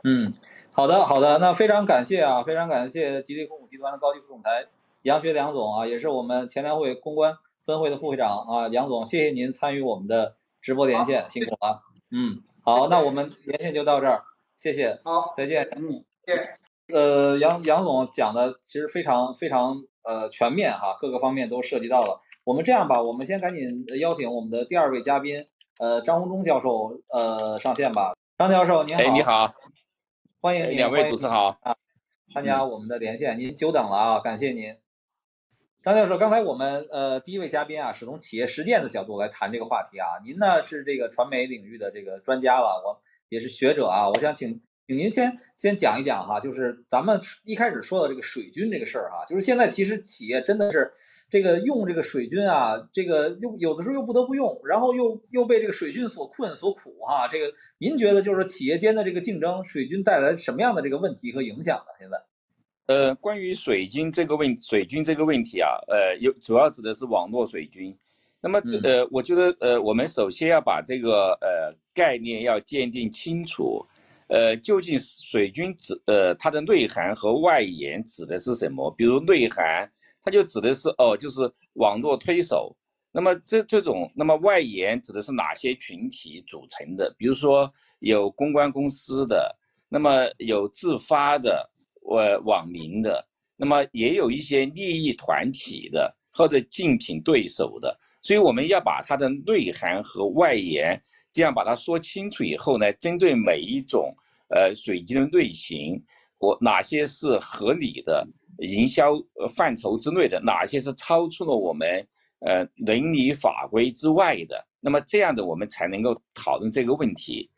嗯，好的好的，那非常感谢啊，非常感谢吉利控股集团的高级副总裁杨学良总啊，也是我们前粮会公关分会的副会长啊，杨总，谢谢您参与我们的直播连线，辛苦了。嗯，好，那我们连线就到这儿，谢谢。好，再见。嗯，谢。呃，杨杨总讲的其实非常非常呃全面哈，各个方面都涉及到了。我们这样吧，我们先赶紧邀请我们的第二位嘉宾呃张宏忠教授呃上线吧。张教授您好。哎，你好。欢迎您，两位主持好啊！参加我们的连线，您久等了啊，感谢您。张教授，刚才我们呃第一位嘉宾啊是从企业实践的角度来谈这个话题啊，您呢是这个传媒领域的这个专家了，我也是学者啊，我想请。请您先先讲一讲哈，就是咱们一开始说的这个水军这个事儿哈，就是现在其实企业真的是这个用这个水军啊，这个又有的时候又不得不用，然后又又被这个水军所困所苦哈。这个您觉得就是企业间的这个竞争，水军带来什么样的这个问题和影响呢？现在？呃，关于水军这个问水军这个问题啊，呃，有主要指的是网络水军。那么这呃，我觉得呃，我们首先要把这个呃概念要鉴定清楚，呃，究竟水军指呃它的内涵和外延指的是什么？比如内涵，它就指的是哦，就是网络推手。那么这这种，那么外延指的是哪些群体组成的？比如说有公关公司的，那么有自发的呃网民的，那么也有一些利益团体的或者竞品对手的。所以我们要把它的内涵和外延这样把它说清楚以后呢，针对每一种呃水晶的类型，我哪些是合理的营销范畴之内的，哪些是超出了我们。呃，伦理法规之外的，那么这样的我们才能够讨论这个问题。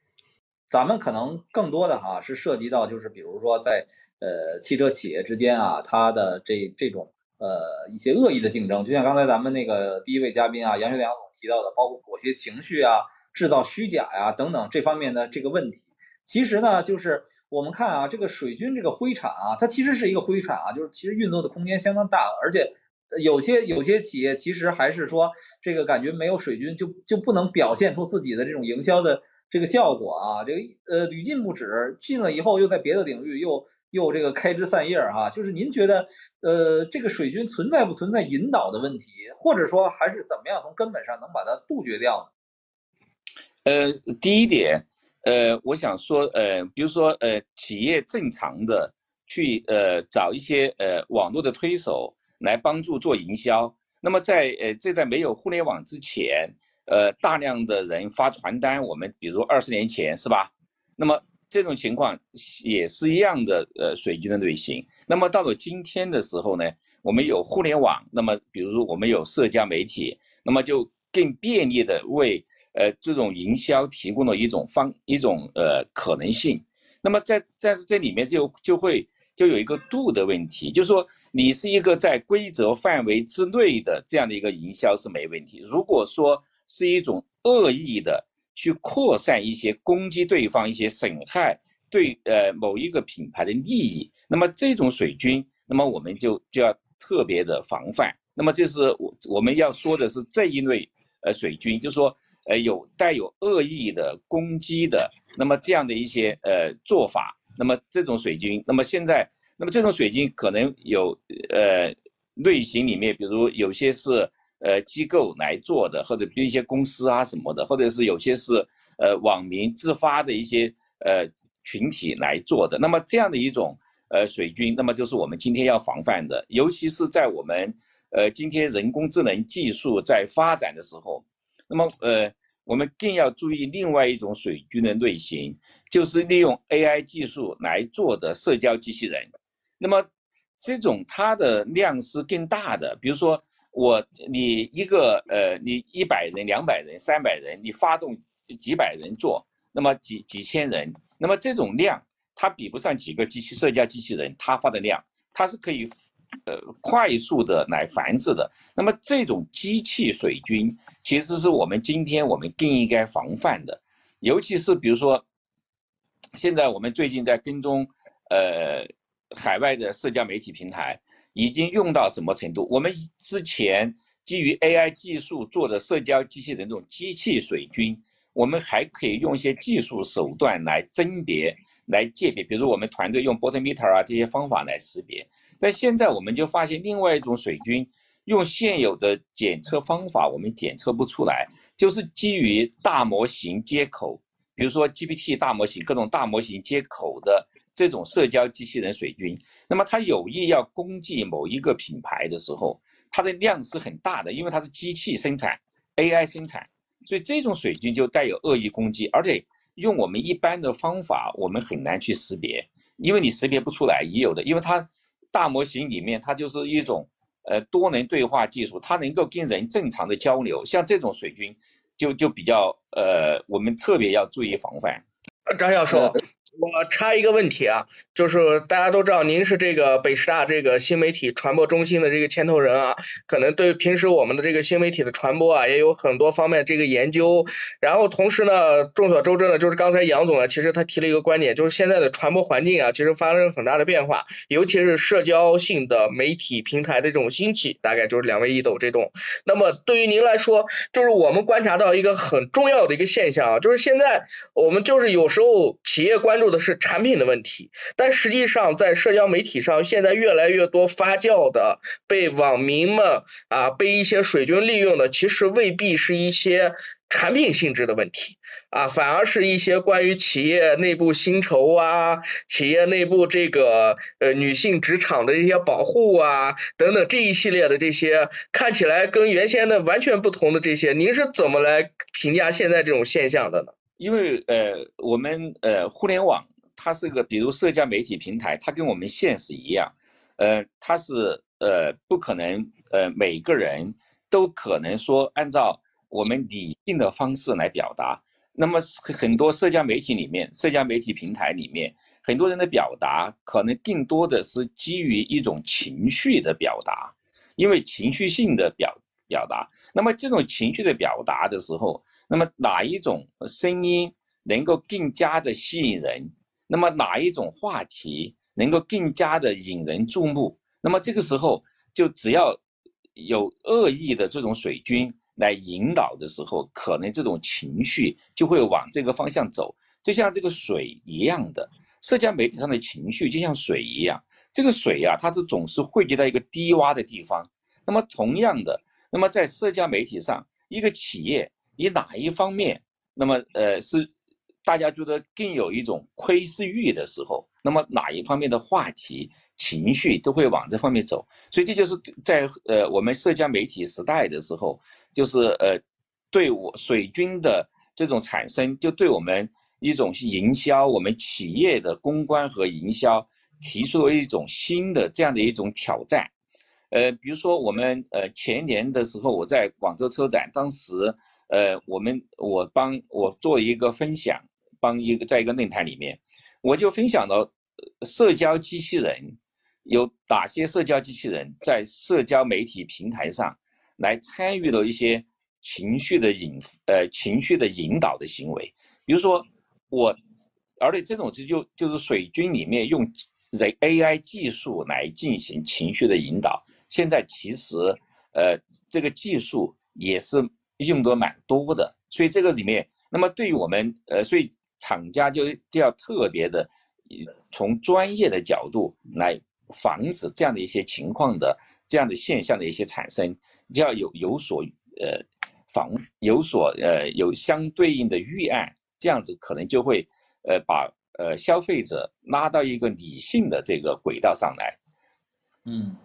咱们可能更多的哈是涉及到，就是比如说在呃汽车企业之间啊，它的这这种呃一些恶意的竞争，就像刚才咱们那个第一位嘉宾啊杨学良总提到的，包括裹挟情绪啊、制造虚假呀等等这方面的这个问题。其实呢，就是我们看啊，这个水军这个灰产啊，它其实是一个灰产啊，就是其实运作的空间相当大，而且。有些有些企业其实还是说这个感觉没有水军就就不能表现出自己的这种营销的这个效果啊，这个呃屡禁不止，进了以后又在别的领域又又这个开枝散叶哈，就是您觉得呃这个水军存在不存在引导的问题，或者说还是怎么样从根本上能把它杜绝掉呢？呃，第一点，呃，我想说呃，比如说呃企业正常的去呃找一些呃网络的推手。来帮助做营销。那么在呃，这在没有互联网之前，呃，大量的人发传单，我们比如二十年前是吧？那么这种情况也是一样的，呃，水军的类型。那么到了今天的时候呢，我们有互联网，那么比如说我们有社交媒体，那么就更便利的为呃这种营销提供了一种方一种呃可能性。那么在在这里面就就会就有一个度的问题，就是说。你是一个在规则范围之内的这样的一个营销是没问题。如果说是一种恶意的去扩散一些攻击对方、一些损害对呃某一个品牌的利益，那么这种水军，那么我们就就要特别的防范。那么这是我我们要说的是这一类呃水军，就是说呃有带有恶意的攻击的，那么这样的一些呃做法，那么这种水军，那么现在。那么这种水军可能有呃类型里面，比如有些是呃机构来做的，或者比如一些公司啊什么的，或者是有些是呃网民自发的一些呃群体来做的。那么这样的一种呃水军，那么就是我们今天要防范的，尤其是在我们呃今天人工智能技术在发展的时候，那么呃我们更要注意另外一种水军的类型，就是利用 AI 技术来做的社交机器人。那么，这种它的量是更大的。比如说，我你一个呃，你一百人、两百人、三百人，你发动几百人做，那么几几千人，那么这种量，它比不上几个机器社交机器人它发的量，它是可以呃快速的来繁殖的。那么这种机器水军，其实是我们今天我们更应该防范的，尤其是比如说，现在我们最近在跟踪呃。海外的社交媒体平台已经用到什么程度？我们之前基于 AI 技术做的社交机器人这种机器水军，我们还可以用一些技术手段来甄别、来鉴别，比如我们团队用 bot meter 啊这些方法来识别。但现在我们就发现另外一种水军，用现有的检测方法我们检测不出来，就是基于大模型接口，比如说 GPT 大模型、各种大模型接口的。这种社交机器人水军，那么他有意要攻击某一个品牌的时候，它的量是很大的，因为它是机器生产，AI 生产，所以这种水军就带有恶意攻击，而且用我们一般的方法，我们很难去识别，因为你识别不出来，也有的，因为它大模型里面它就是一种呃多能对话技术，它能够跟人正常的交流，像这种水军就就比较呃，我们特别要注意防范。张教授。我插一个问题啊，就是大家都知道您是这个北师大这个新媒体传播中心的这个牵头人啊，可能对平时我们的这个新媒体的传播啊，也有很多方面这个研究。然后同时呢，众所周知呢，就是刚才杨总啊，其实他提了一个观点，就是现在的传播环境啊，其实发生很大的变化，尤其是社交性的媒体平台的这种兴起，大概就是两位一斗这种。那么对于您来说，就是我们观察到一个很重要的一个现象啊，就是现在我们就是有时候企业关注。说的是产品的问题，但实际上在社交媒体上，现在越来越多发酵的被网民们啊被一些水军利用的，其实未必是一些产品性质的问题啊，反而是一些关于企业内部薪酬啊、企业内部这个呃女性职场的一些保护啊等等这一系列的这些看起来跟原先的完全不同的这些，您是怎么来评价现在这种现象的呢？因为呃，我们呃，互联网它是个，比如社交媒体平台，它跟我们现实一样，呃，它是呃，不可能呃，每个人都可能说按照我们理性的方式来表达。那么很多社交媒体里面，社交媒体平台里面，很多人的表达可能更多的是基于一种情绪的表达，因为情绪性的表表达。那么这种情绪的表达的时候，那么哪一种声音能够更加的吸引人？那么哪一种话题能够更加的引人注目？那么这个时候就只要有恶意的这种水军来引导的时候，可能这种情绪就会往这个方向走，就像这个水一样的，社交媒体上的情绪就像水一样，这个水呀，它是总是汇集到一个低洼的地方。那么同样的，那么在社交媒体上，一个企业。以哪一方面，那么呃是大家觉得更有一种窥视欲的时候，那么哪一方面的话题情绪都会往这方面走，所以这就是在呃我们社交媒体时代的时候，就是呃对我水军的这种产生，就对我们一种营销，我们企业的公关和营销提出了一种新的这样的一种挑战，呃比如说我们呃前年的时候，我在广州车展，当时。呃，我们我帮我做一个分享，帮一个在一个论坛里面，我就分享了社交机器人有哪些社交机器人在社交媒体平台上来参与了一些情绪的引呃情绪的引导的行为，比如说我，而且这种就就就是水军里面用人 AI 技术来进行情绪的引导，现在其实呃这个技术也是。用的蛮多的，所以这个里面，那么对于我们，呃，所以厂家就就要特别的，从专业的角度来防止这样的一些情况的这样的现象的一些产生，就要有有所呃防有所呃有相对应的预案，这样子可能就会呃把呃消费者拉到一个理性的这个轨道上来，嗯。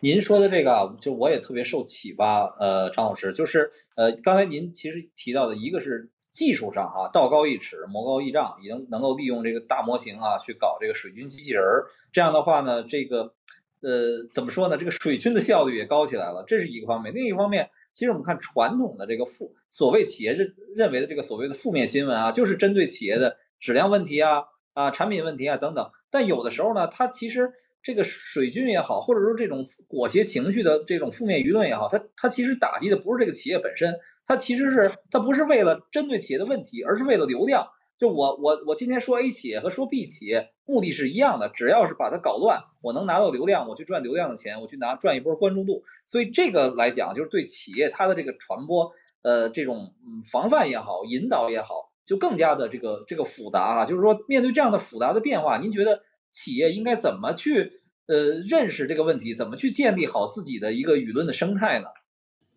您说的这个，就我也特别受启发。呃，张老师，就是呃，刚才您其实提到的一个是技术上哈，道高一尺，魔高一丈，已经能够利用这个大模型啊，去搞这个水军机器人儿。这样的话呢，这个呃，怎么说呢？这个水军的效率也高起来了，这是一个方面。另一方面，其实我们看传统的这个负所谓企业认认为的这个所谓的负面新闻啊，就是针对企业的质量问题啊啊产品问题啊等等。但有的时候呢，它其实。这个水军也好，或者说这种裹挟情绪的这种负面舆论也好，它它其实打击的不是这个企业本身，它其实是它不是为了针对企业的问题，而是为了流量。就我我我今天说 A 企业和说 B 企业目的是一样的，只要是把它搞乱，我能拿到流量，我去赚流量的钱，我去拿赚一波关注度。所以这个来讲，就是对企业它的这个传播，呃，这种防范也好，引导也好，就更加的这个这个复杂啊。就是说，面对这样的复杂的变化，您觉得？企业应该怎么去呃认识这个问题？怎么去建立好自己的一个舆论的生态呢？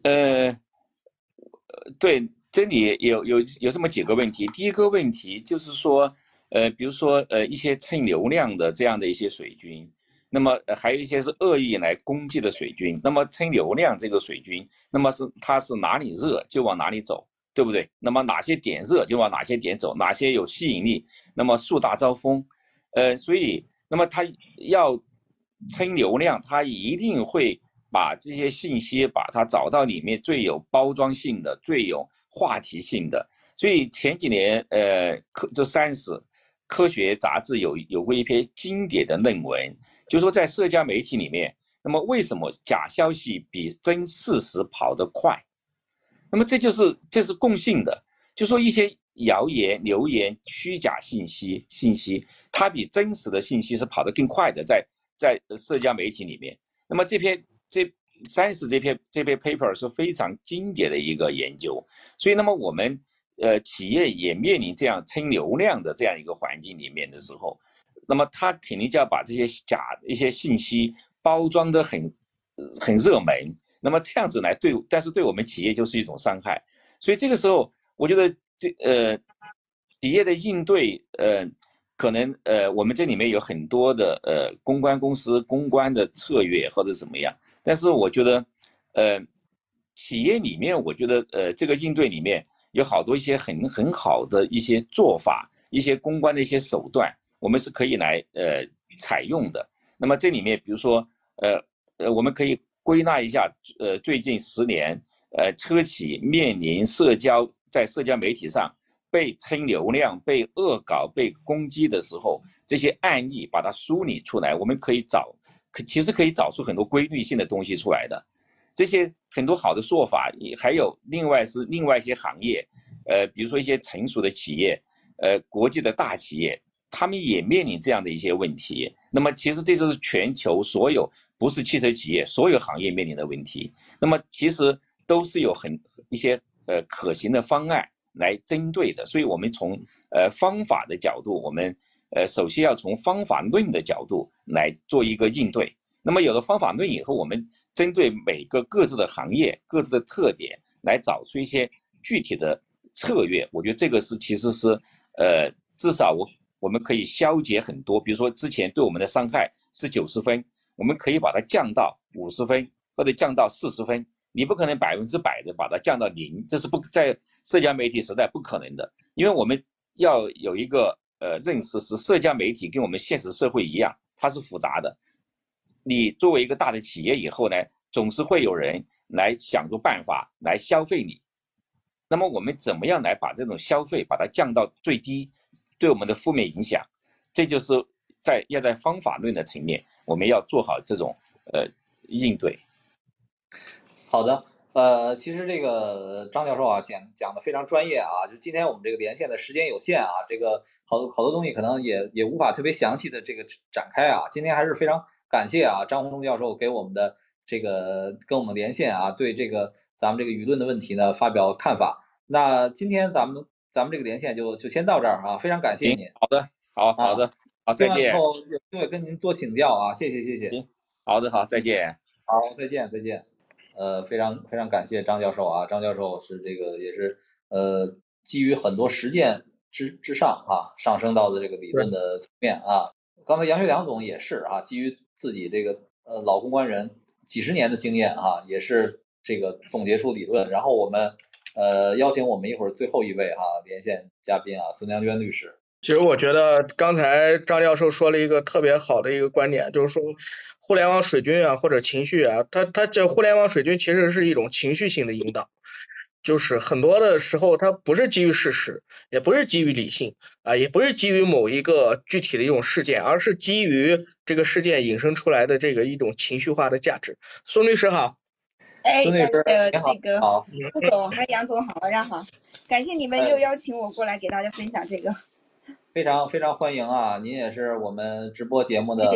呃，对，这里有有有这么几个问题。第一个问题就是说，呃，比如说呃一些蹭流量的这样的一些水军，那么还有一些是恶意来攻击的水军。那么蹭流量这个水军，那么是他是哪里热就往哪里走，对不对？那么哪些点热就往哪些点走，哪些有吸引力，那么树大招风。呃，所以，那么他要蹭流量，他一定会把这些信息，把它找到里面最有包装性的、最有话题性的。所以前几年，呃，科这三十，科学杂志有有过一篇经典的论文，就说在社交媒体里面，那么为什么假消息比真事实跑得快？那么这就是这是共性的，就说一些谣言、流言、虚假信息信息，它比真实的信息是跑得更快的，在在社交媒体里面。那么这篇这三十这篇这篇 paper 是非常经典的一个研究，所以那么我们。呃，企业也面临这样蹭流量的这样一个环境里面的时候，那么他肯定就要把这些假一些信息包装的很很热门，那么这样子来对，但是对我们企业就是一种伤害。所以这个时候，我觉得这呃企业的应对，呃可能呃我们这里面有很多的呃公关公司公关的策略或者怎么样，但是我觉得呃企业里面，我觉得呃这个应对里面。有好多一些很很好的一些做法，一些公关的一些手段，我们是可以来呃采用的。那么这里面，比如说呃呃，我们可以归纳一下，呃，最近十年，呃，车企面临社交在社交媒体上被蹭流量、被恶搞、被攻击的时候，这些案例把它梳理出来，我们可以找，可其实可以找出很多规律性的东西出来的。这些很多好的做法，还有另外是另外一些行业，呃，比如说一些成熟的企业，呃，国际的大企业，他们也面临这样的一些问题。那么其实这就是全球所有不是汽车企业所有行业面临的问题。那么其实都是有很一些呃可行的方案来针对的。所以我们从呃方法的角度，我们呃首先要从方法论的角度来做一个应对。那么有了方法论以后，我们针对每个各自的行业、各自的特点，来找出一些具体的策略。我觉得这个是其实是，呃，至少我我们可以消解很多。比如说之前对我们的伤害是九十分，我们可以把它降到五十分，或者降到四十分。你不可能百分之百的把它降到零，这是不在社交媒体时代不可能的。因为我们要有一个呃认识，是社交媒体跟我们现实社会一样，它是复杂的。你作为一个大的企业以后呢，总是会有人来想出办法来消费你。那么我们怎么样来把这种消费把它降到最低，对我们的负面影响，这就是在要在方法论的层面，我们要做好这种呃应对。好的，呃，其实这个张教授啊讲讲的非常专业啊，就今天我们这个连线的时间有限啊，这个好多好多东西可能也也无法特别详细的这个展开啊，今天还是非常。感谢啊，张洪忠教授给我们的这个跟我们连线啊，对这个咱们这个舆论的问题呢发表看法。那今天咱们咱们这个连线就就先到这儿啊，非常感谢您。好的，好好的，好再见。以后有机会跟您多请教啊，谢谢谢谢。好的好，再见。好，再见再见。呃，非常非常感谢张教授啊，张教授是这个也是呃基于很多实践之之上啊，上升到的这个理论的层面啊。刚才杨学良总也是啊，基于自己这个呃老公关人几十年的经验啊，也是这个总结出理论。然后我们呃邀请我们一会儿最后一位哈连线嘉宾啊孙良娟律师。其实我觉得刚才张教授说了一个特别好的一个观点，就是说互联网水军啊或者情绪啊，他他这互联网水军其实是一种情绪性的引导。就是很多的时候，它不是基于事实，也不是基于理性啊，也不是基于某一个具体的一种事件，而是基于这个事件引申出来的这个一种情绪化的价值。孙律师好，哎，孙律师你好，那个副总还有杨总好，晚上好，感谢你们又邀请我过来给大家分享这个，非常非常欢迎啊，您也是我们直播节目的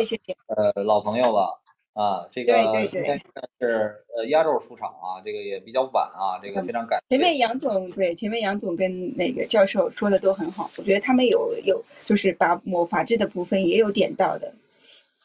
呃老朋友了。啊，这个今天是呃压轴出场啊，这个也比较晚啊，这个非常感谢。前面杨总对，前面杨总跟那个教授说的都很好，我觉得他们有有就是把某法治的部分也有点到的。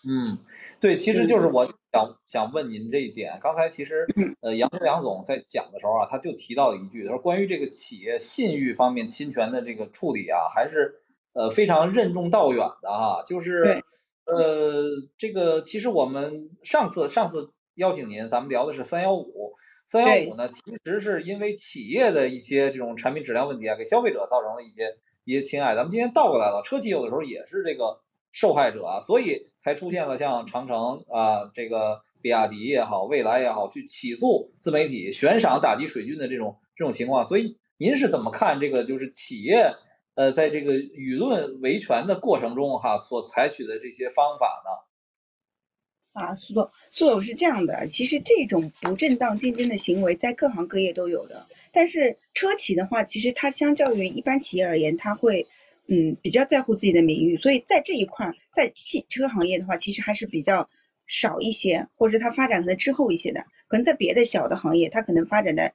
嗯，对，其实就是我想想问您这一点，刚才其实呃杨杨总在讲的时候啊，他就提到了一句，他说关于这个企业信誉方面侵权的这个处理啊，还是呃非常任重道远的哈，就是。呃，这个其实我们上次上次邀请您，咱们聊的是三幺五，三幺五呢，其实是因为企业的一些这种产品质量问题啊，给消费者造成了一些一些侵害。咱们今天倒过来了，车企有的时候也是这个受害者啊，所以才出现了像长城啊，这个比亚迪也好，蔚来也好，去起诉自媒体悬赏打击水军的这种这种情况。所以您是怎么看这个就是企业？呃，在这个舆论维权的过程中哈，所采取的这些方法呢？啊，苏总，苏总是这样的，其实这种不正当竞争的行为在各行各业都有的，但是车企的话，其实它相较于一般企业而言，它会嗯比较在乎自己的名誉，所以在这一块，在汽车行业的话，其实还是比较少一些，或者它发展可能滞后一些的，可能在别的小的行业，它可能发展的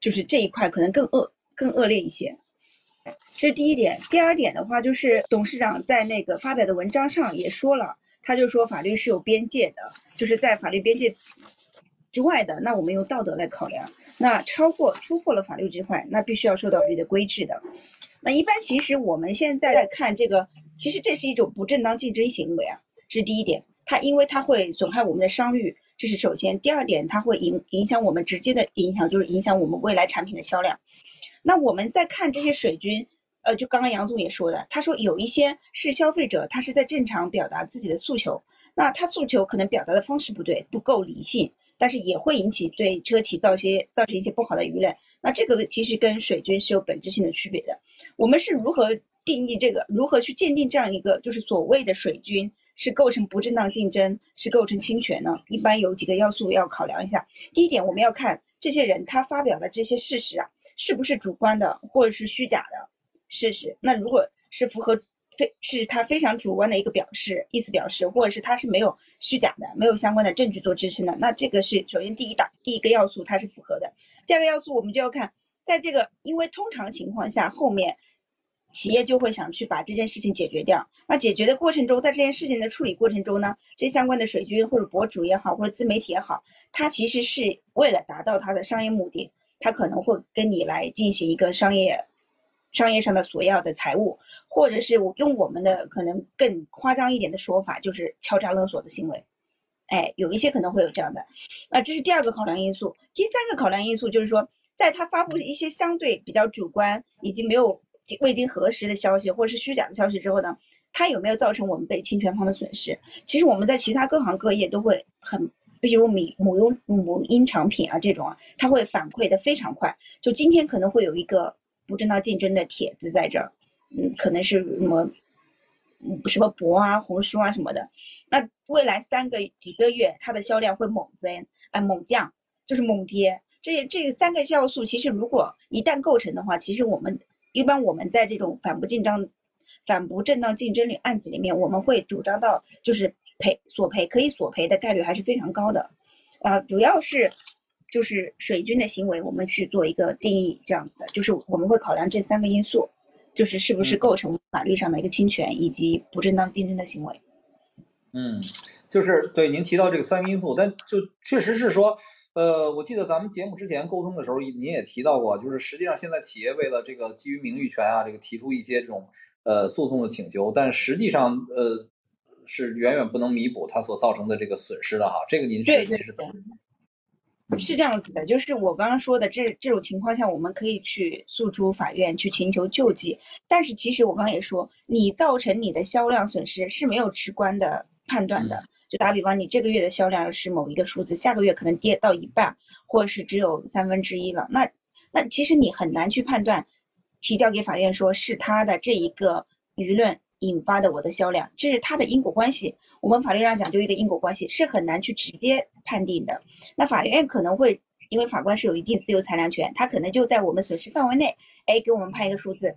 就是这一块可能更恶更恶劣一些。这是第一点，第二点的话，就是董事长在那个发表的文章上也说了。他就说法律是有边界的，就是在法律边界之外的，那我们用道德来考量。那超过突破了法律之外，那必须要受到法律的规制的。那一般其实我们现在在看这个，其实这是一种不正当竞争行为啊，这是第一点。它因为它会损害我们的商誉，这是首先。第二点，它会影影响我们直接的影响，就是影响我们未来产品的销量。那我们在看这些水军。呃，就刚刚杨总也说的，他说有一些是消费者，他是在正常表达自己的诉求，那他诉求可能表达的方式不对，不够理性，但是也会引起对车企造些造成一些不好的舆论。那这个其实跟水军是有本质性的区别的。我们是如何定义这个？如何去鉴定这样一个就是所谓的水军是构成不正当竞争，是构成侵权呢？一般有几个要素要考量一下。第一点，我们要看这些人他发表的这些事实啊，是不是主观的或者是虚假的。事实，那如果是符合非是他非常主观的一个表示意思表示，或者是他是没有虚假的，没有相关的证据做支撑的，那这个是首先第一档第一个要素它是符合的。第二个要素我们就要看，在这个因为通常情况下后面企业就会想去把这件事情解决掉，那解决的过程中，在这件事情的处理过程中呢，这相关的水军或者博主也好，或者自媒体也好，他其实是为了达到他的商业目的，他可能会跟你来进行一个商业。商业上的索要的财物，或者是我用我们的可能更夸张一点的说法，就是敲诈勒索的行为。哎，有一些可能会有这样的。那这是第二个考量因素。第三个考量因素就是说，在他发布一些相对比较主观以及没有未经核实的消息，或者是虚假的消息之后呢，它有没有造成我们被侵权方的损失？其实我们在其他各行各业都会很，比如米母婴母婴产品啊这种啊，它会反馈的非常快。就今天可能会有一个。不正当竞争的帖子在这儿，嗯，可能是什么，什么博啊、红书啊什么的。那未来三个几个月，它的销量会猛增，哎，猛降，就是猛跌。这这三个要素，其实如果一旦构成的话，其实我们一般我们在这种反不竞争、反不正当竞争率案子里面，我们会主张到就是赔索赔可以索赔的概率还是非常高的啊，主要是。就是水军的行为，我们去做一个定义，这样子的，就是我们会考量这三个因素，就是是不是构成法律上的一个侵权以及不正当竞争的行为。嗯，就是对您提到这个三个因素，但就确实是说，呃，我记得咱们节目之前沟通的时候，您也提到过，就是实际上现在企业为了这个基于名誉权啊，这个提出一些这种呃诉讼的请求，但实际上呃是远远不能弥补它所造成的这个损失的哈，这个您是您是怎么？是这样子的，就是我刚刚说的这这种情况下，我们可以去诉诸法院去请求救济。但是其实我刚刚也说，你造成你的销量损失是没有直观的判断的。就打比方，你这个月的销量是某一个数字，下个月可能跌到一半，或者是只有三分之一了。那那其实你很难去判断，提交给法院说是他的这一个舆论引发的我的销量，这是他的因果关系。我们法律上讲究一个因果关系，是很难去直接判定的。那法院可能会，因为法官是有一定自由裁量权，他可能就在我们损失范围内，哎，给我们判一个数字。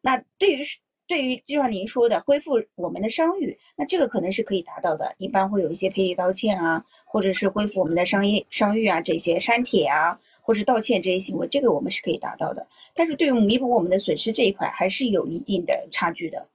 那对于对于就像您说的恢复我们的商誉，那这个可能是可以达到的。一般会有一些赔礼道歉啊，或者是恢复我们的商业商誉啊这些删帖啊，或是道歉这些行为，这个我们是可以达到的。但是对于弥补我们的损失这一块，还是有一定的差距的。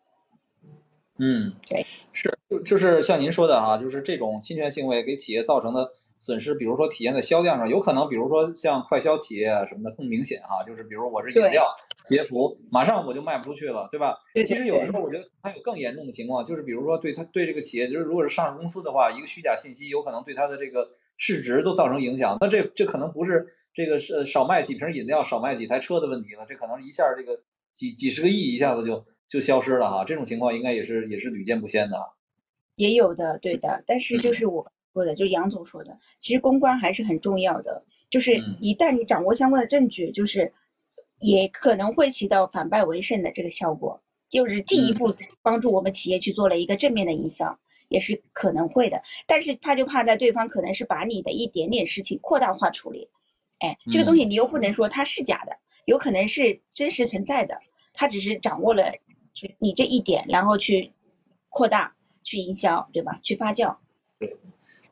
嗯，对，是就就是像您说的哈，就是这种侵权行为给企业造成的损失，比如说体验在销量上，有可能比如说像快消企业啊什么的更明显哈，就是比如我是饮料、鞋服，马上我就卖不出去了，对吧？其实有的时候我觉得还有更严重的情况，就是比如说对他对这个企业，就是如果是上市公司的话，一个虚假信息有可能对它的这个市值都造成影响，那这这可能不是这个是少卖几瓶饮料、少卖几台车的问题了，这可能一下这个几几十个亿一下子就。就消失了哈，这种情况应该也是也是屡见不鲜的。也有的，对的，但是就是我说的，就是杨总说的，其实公关还是很重要的。就是一旦你掌握相关的证据，就是也可能会起到反败为胜的这个效果。就是进一步帮助我们企业去做了一个正面的营销，也是可能会的。但是怕就怕在对方可能是把你的一点点事情扩大化处理，哎，这个东西你又不能说它是假的，有可能是真实存在的，他只是掌握了你这一点，然后去扩大、去营销，对吧？去发酵。对，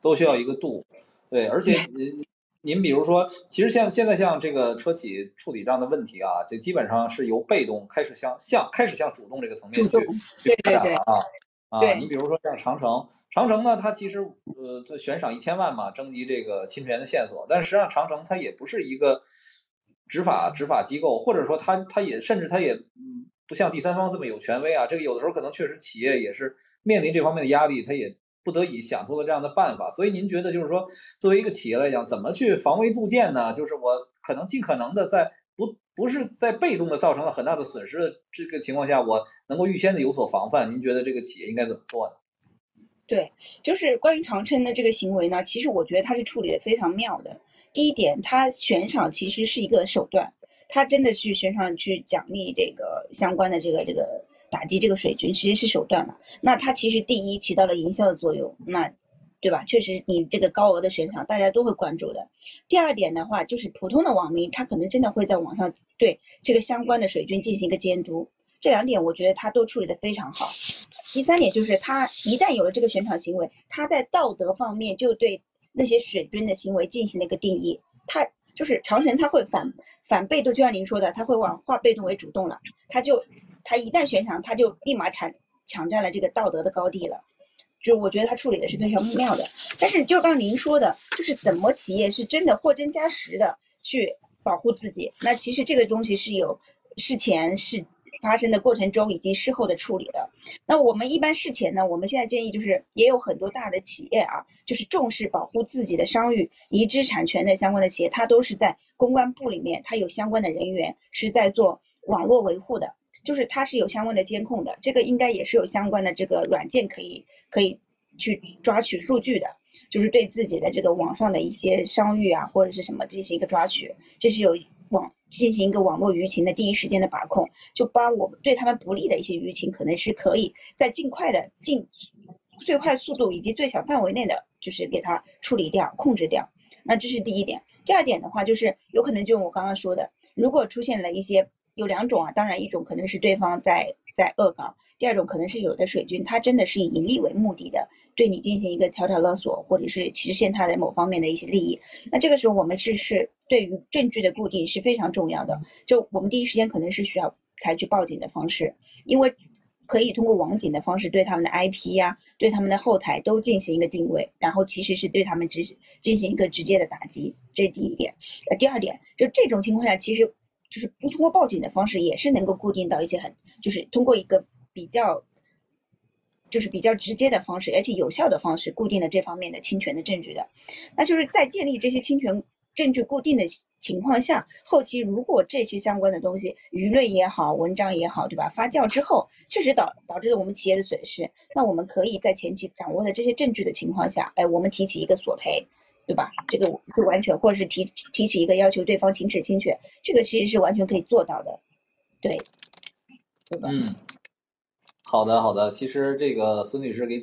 都需要一个度。对，而且您您比如说，其实像现在像这个车企处理这样的问题啊，就基本上是由被动开始向向开始向主动这个层面去去发展了啊啊！你比如说像长城，长城呢，它其实呃它悬赏一千万嘛，征集这个侵权的线索，但实际上长城它也不是一个执法执法机构，或者说它它也甚至它也嗯不像第三方这么有权威啊，这个有的时候可能确实企业也是面临这方面的压力，它也。不得已想出了这样的办法，所以您觉得就是说，作为一个企业来讲，怎么去防微杜渐呢？就是我可能尽可能的在不不是在被动的造成了很大的损失的这个情况下，我能够预先的有所防范。您觉得这个企业应该怎么做呢？对，就是关于长城的这个行为呢，其实我觉得他是处理的非常妙的。第一点，他悬赏其实是一个手段，他真的是悬赏去奖励这个相关的这个这个。打击这个水军其实是手段嘛，那它其实第一起到了营销的作用，那对吧？确实你这个高额的悬赏大家都会关注的。第二点的话，就是普通的网民他可能真的会在网上对这个相关的水军进行一个监督，这两点我觉得他都处理的非常好。第三点就是他一旦有了这个悬赏行为，他在道德方面就对那些水军的行为进行了一个定义，他就是长城他会反反被动，就像您说的，他会往化被动为主动了，他就。他一旦悬赏，他就立马抢抢占了这个道德的高地了，就我觉得他处理的是非常妙的。但是就刚您说的，就是怎么企业是真的货真价实的去保护自己，那其实这个东西是有事前是发生的过程中以及事后的处理的。那我们一般事前呢，我们现在建议就是也有很多大的企业啊，就是重视保护自己的商誉、遗知产权的相关的企业，它都是在公关部里面，它有相关的人员是在做网络维护的。就是它是有相关的监控的，这个应该也是有相关的这个软件可以可以去抓取数据的，就是对自己的这个网上的一些商誉啊或者是什么进行一个抓取，这是有网进行一个网络舆情的第一时间的把控，就把我对他们不利的一些舆情，可能是可以在尽快的尽最快速度以及最小范围内的，就是给它处理掉控制掉。那这是第一点，第二点的话就是有可能就我刚刚说的，如果出现了一些。有两种啊，当然一种可能是对方在在恶搞，第二种可能是有的水军他真的是以盈利为目的的，对你进行一个敲诈勒索，或者是实现他的某方面的一些利益。那这个时候我们是是对于证据的固定是非常重要的，就我们第一时间可能是需要采取报警的方式，因为可以通过网警的方式对他们的 IP 呀，对他们的后台都进行一个定位，然后其实是对他们直进行一个直接的打击，这是第一点。呃，第二点就这种情况下其实。就是不通过报警的方式，也是能够固定到一些很，就是通过一个比较，就是比较直接的方式，而且有效的方式固定了这方面的侵权的证据的。那就是在建立这些侵权证据固定的情况下，后期如果这些相关的东西，舆论也好，文章也好，对吧？发酵之后，确实导导致了我们企业的损失，那我们可以在前期掌握的这些证据的情况下，哎，我们提起一个索赔。对吧？这个是完全，或者是提提起一个要求，对方停止侵权，这个其实是完全可以做到的，对，对吧？嗯，好的好的，其实这个孙律师给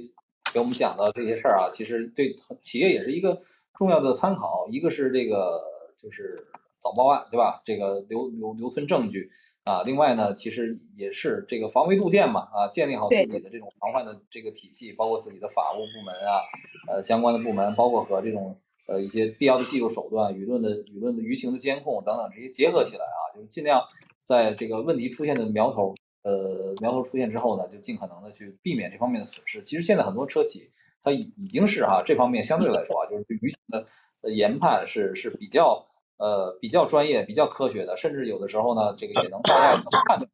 给我们讲的这些事儿啊，其实对企业也是一个重要的参考，一个是这个就是早报案，对吧？这个留留留存证据啊，另外呢，其实也是这个防微杜渐嘛啊，建立好自己的这种防范的这个体系，包括自己的法务部门啊，呃相关的部门，包括和这种。呃，一些必要的技术手段、舆论的舆论的舆情的监控等等这些结合起来啊，就是尽量在这个问题出现的苗头，呃，苗头出现之后呢，就尽可能的去避免这方面的损失。其实现在很多车企它已已经是哈这方面相对来说啊，就是对舆情的研判是是比较呃比较专业、比较科学的，甚至有的时候呢，这个也能大概能判断。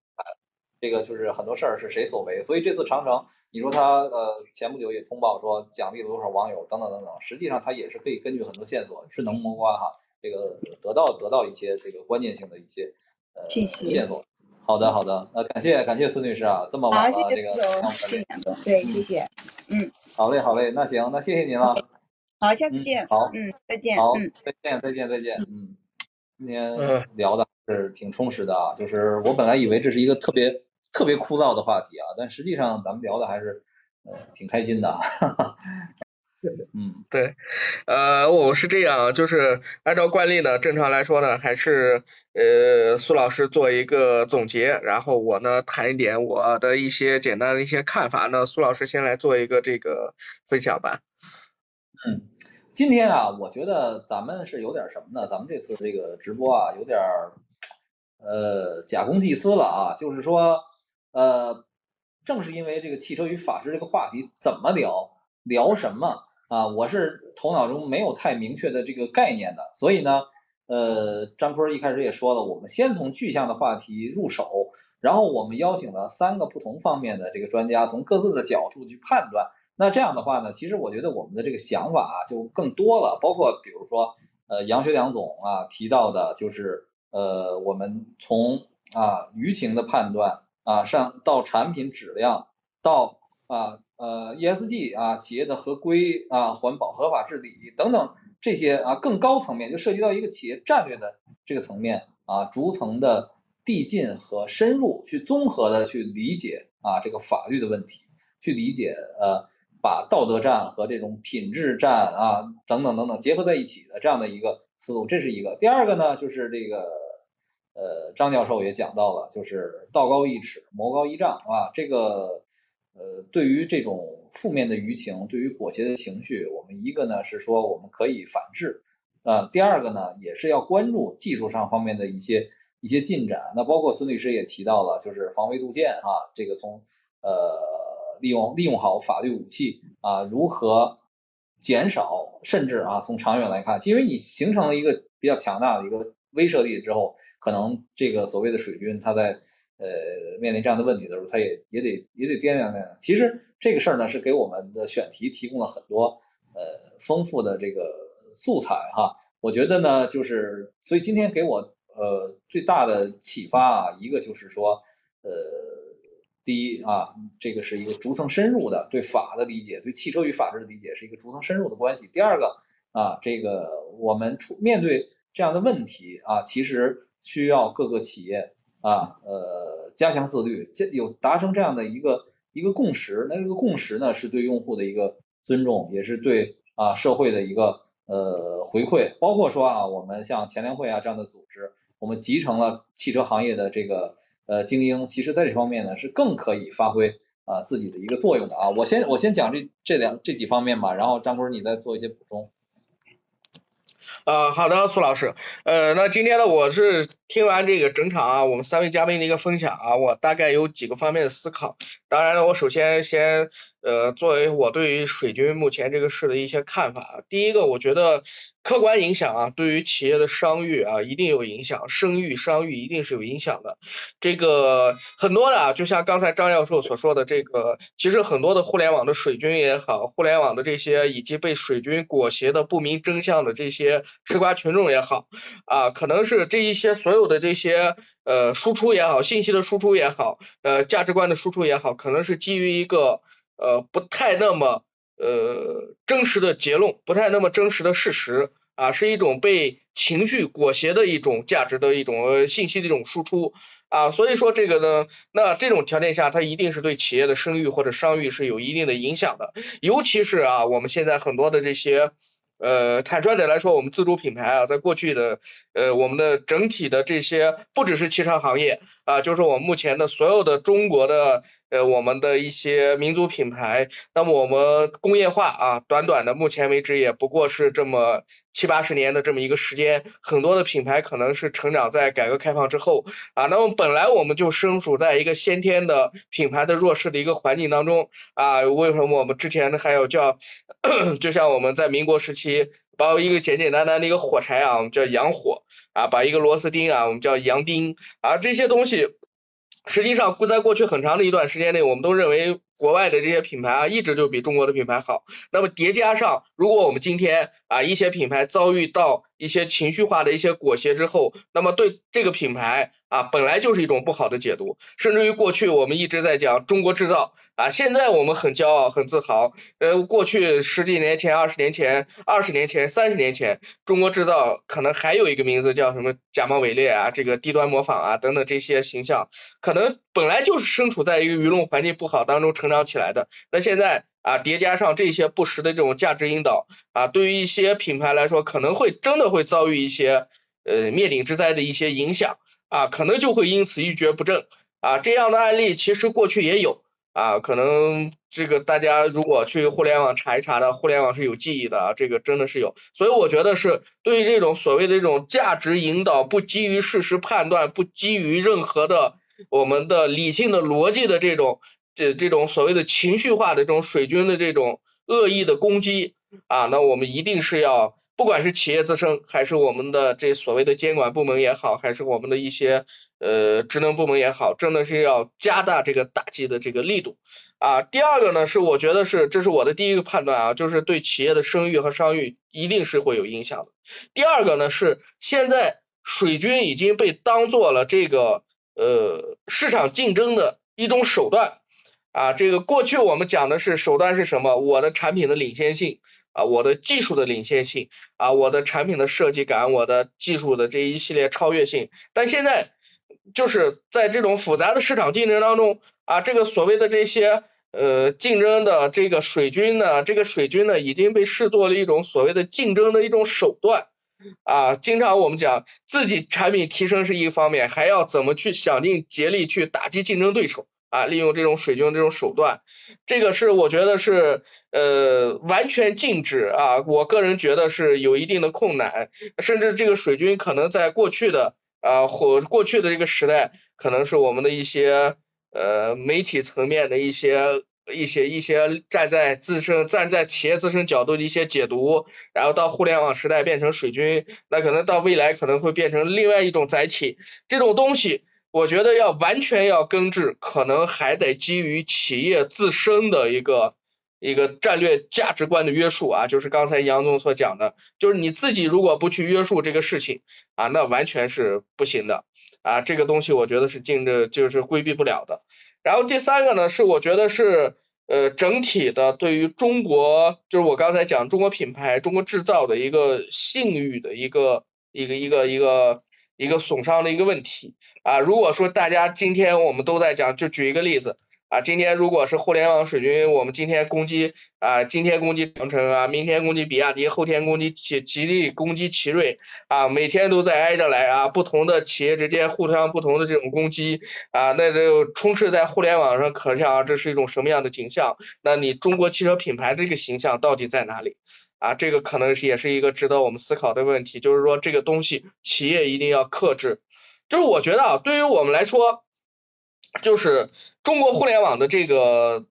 这个就是很多事儿是谁所为，所以这次长城，你说他呃前不久也通报说奖励了多少网友等等等等，实际上他也是可以根据很多线索顺藤摸瓜哈，这个得到得到一些这个关键性的一些呃线索。好的好的，呃感谢感谢孙女士啊，这么晚了这个谢谢杨总，对谢谢，嗯，好嘞好嘞，那行那谢谢您了，好下次见，好嗯再见，好再见再见再见，嗯，今天聊的是挺充实的啊，就是我本来以为这是一个特别。特别枯燥的话题啊，但实际上咱们聊的还是呃挺开心的。哈哈。嗯，对，呃，我是这样，就是按照惯例呢，正常来说呢，还是呃苏老师做一个总结，然后我呢谈一点我的一些简单的一些看法，那苏老师先来做一个这个分享吧。嗯，今天啊，我觉得咱们是有点什么呢？咱们这次这个直播啊，有点呃假公济私了啊，就是说呃，正是因为这个汽车与法治这个话题怎么聊，聊什么？啊，我是头脑中没有太明确的这个概念的，所以呢，呃，张坤一开始也说了，我们先从具象的话题入手，然后我们邀请了三个不同方面的这个专家，从各自的角度去判断。那这样的话呢，其实我觉得我们的这个想法啊就更多了，包括比如说，呃，杨学良总啊提到的，就是呃，我们从啊舆情的判断啊上到产品质量到啊。呃，ESG 啊，企业的合规啊，环保、合法治理等等这些啊，更高层面就涉及到一个企业战略的这个层面啊，逐层的递进和深入去综合的去理解啊这个法律的问题，去理解呃把道德战和这种品质战啊等等等等结合在一起的这样的一个思路，这是一个。第二个呢，就是这个呃张教授也讲到了，就是道高一尺，魔高一丈啊，这个。呃，对于这种负面的舆情，对于裹挟的情绪，我们一个呢是说我们可以反制啊，第二个呢也是要关注技术上方面的一些一些进展。那包括孙律师也提到了，就是防微杜渐哈，这个从呃利用利用好法律武器啊，如何减少，甚至啊从长远来看，因为你形成了一个比较强大的一个威慑力之后，可能这个所谓的水军他在。呃，面临这样的问题的时候，他也也得也得掂量掂量。其实这个事儿呢，是给我们的选题提供了很多呃丰富的这个素材哈。我觉得呢，就是所以今天给我呃最大的启发啊，一个就是说呃第一啊，这个是一个逐层深入的对法的理解，对汽车与法治的理解是一个逐层深入的关系。第二个啊，这个我们出面对这样的问题啊，其实需要各个企业。啊，呃，加强自律，这有达成这样的一个一个共识，那这个共识呢，是对用户的一个尊重，也是对啊社会的一个呃回馈。包括说啊，我们像前联会啊这样的组织，我们集成了汽车行业的这个呃精英，其实在这方面呢是更可以发挥啊自己的一个作用的啊。我先我先讲这这两这几方面吧，然后张坤你再做一些补充。呃，好的，苏老师，呃，那今天呢，我是听完这个整场啊，我们三位嘉宾的一个分享啊，我大概有几个方面的思考。当然了，我首先先呃，作为我对于水军目前这个事的一些看法，第一个，我觉得客观影响啊，对于企业的商誉啊，一定有影响，声誉、商誉一定是有影响的。这个很多的啊，就像刚才张教授所说的，这个其实很多的互联网的水军也好，互联网的这些以及被水军裹挟的不明真相的这些吃瓜群众也好啊，可能是这一些所有的这些呃输出也好，信息的输出也好，呃价值观的输出也好，可能是基于一个。呃，不太那么呃真实的结论，不太那么真实的事实啊，是一种被情绪裹挟的一种价值的一种信息的一种输出啊，所以说这个呢，那这种条件下，它一定是对企业的声誉或者商誉是有一定的影响的，尤其是啊，我们现在很多的这些。呃，坦率点来说，我们自主品牌啊，在过去的呃，我们的整体的这些，不只是汽车行业啊，就是我们目前的所有的中国的呃，我们的一些民族品牌，那么我们工业化啊，短短的目前为止也不过是这么七八十年的这么一个时间，很多的品牌可能是成长在改革开放之后啊，那么本来我们就身处在一个先天的品牌的弱势的一个环境当中啊，为什么我们之前还有叫，[clears throat] 就像我们在民国时期。把一个简简单单的一个火柴啊，我们叫洋火啊，把一个螺丝钉啊，我们叫洋钉啊，这些东西实际上在过去很长的一段时间内，我们都认为国外的这些品牌啊，一直就比中国的品牌好。那么叠加上，如果我们今天啊一些品牌遭遇到一些情绪化的一些裹挟之后，那么对这个品牌啊本来就是一种不好的解读，甚至于过去我们一直在讲中国制造。啊，现在我们很骄傲，很自豪。呃，过去十几年前、二十年前、二十年前、三十年前，中国制造可能还有一个名字叫什么假冒伪劣啊，这个低端模仿啊等等这些形象，可能本来就是身处在一个舆论环境不好当中成长起来的。那现在啊，叠加上这些不实的这种价值引导啊，对于一些品牌来说，可能会真的会遭遇一些呃灭顶之灾的一些影响啊，可能就会因此一蹶不振啊。这样的案例其实过去也有。啊，可能这个大家如果去互联网查一查的，互联网是有记忆的啊，这个真的是有，所以我觉得是对于这种所谓的这种价值引导，不基于事实判断，不基于任何的我们的理性的逻辑的这种这这种所谓的情绪化的这种水军的这种恶意的攻击啊，那我们一定是要。不管是企业自身，还是我们的这所谓的监管部门也好，还是我们的一些呃职能部门也好，真的是要加大这个打击的这个力度啊。第二个呢，是我觉得是，这是我的第一个判断啊，就是对企业的声誉和商誉一定是会有影响的。第二个呢，是现在水军已经被当做了这个呃市场竞争的一种手段啊。这个过去我们讲的是手段是什么？我的产品的领先性。啊，我的技术的领先性啊，我的产品的设计感，我的技术的这一系列超越性，但现在就是在这种复杂的市场竞争当中啊，这个所谓的这些呃竞争的这个水军呢，这个水军呢已经被视作了一种所谓的竞争的一种手段啊，经常我们讲自己产品提升是一方面，还要怎么去想尽竭力去打击竞争对手。啊，利用这种水军这种手段，这个是我觉得是呃完全禁止啊。我个人觉得是有一定的困难，甚至这个水军可能在过去的啊或过去的这个时代，可能是我们的一些呃媒体层面的一些一些一些站在自身站在企业自身角度的一些解读，然后到互联网时代变成水军，那可能到未来可能会变成另外一种载体，这种东西。我觉得要完全要根治，可能还得基于企业自身的一个一个战略价值观的约束啊，就是刚才杨总所讲的，就是你自己如果不去约束这个事情啊，那完全是不行的啊，这个东西我觉得是禁着就是规避不了的。然后第三个呢，是我觉得是呃整体的对于中国，就是我刚才讲中国品牌、中国制造的一个信誉的一个一个一个一个。一个损伤的一个问题啊，如果说大家今天我们都在讲，就举一个例子啊，今天如果是互联网水军，我们今天攻击啊，今天攻击长城啊，明天攻击比亚迪，后天攻击吉吉利，攻击奇瑞啊，每天都在挨着来啊，不同的企业之间互相不同的这种攻击啊，那就充斥在互联网上，可想这是一种什么样的景象？那你中国汽车品牌这个形象到底在哪里？啊，这个可能是也是一个值得我们思考的问题，就是说这个东西企业一定要克制。就是我觉得啊，对于我们来说，就是中国互联网的这个，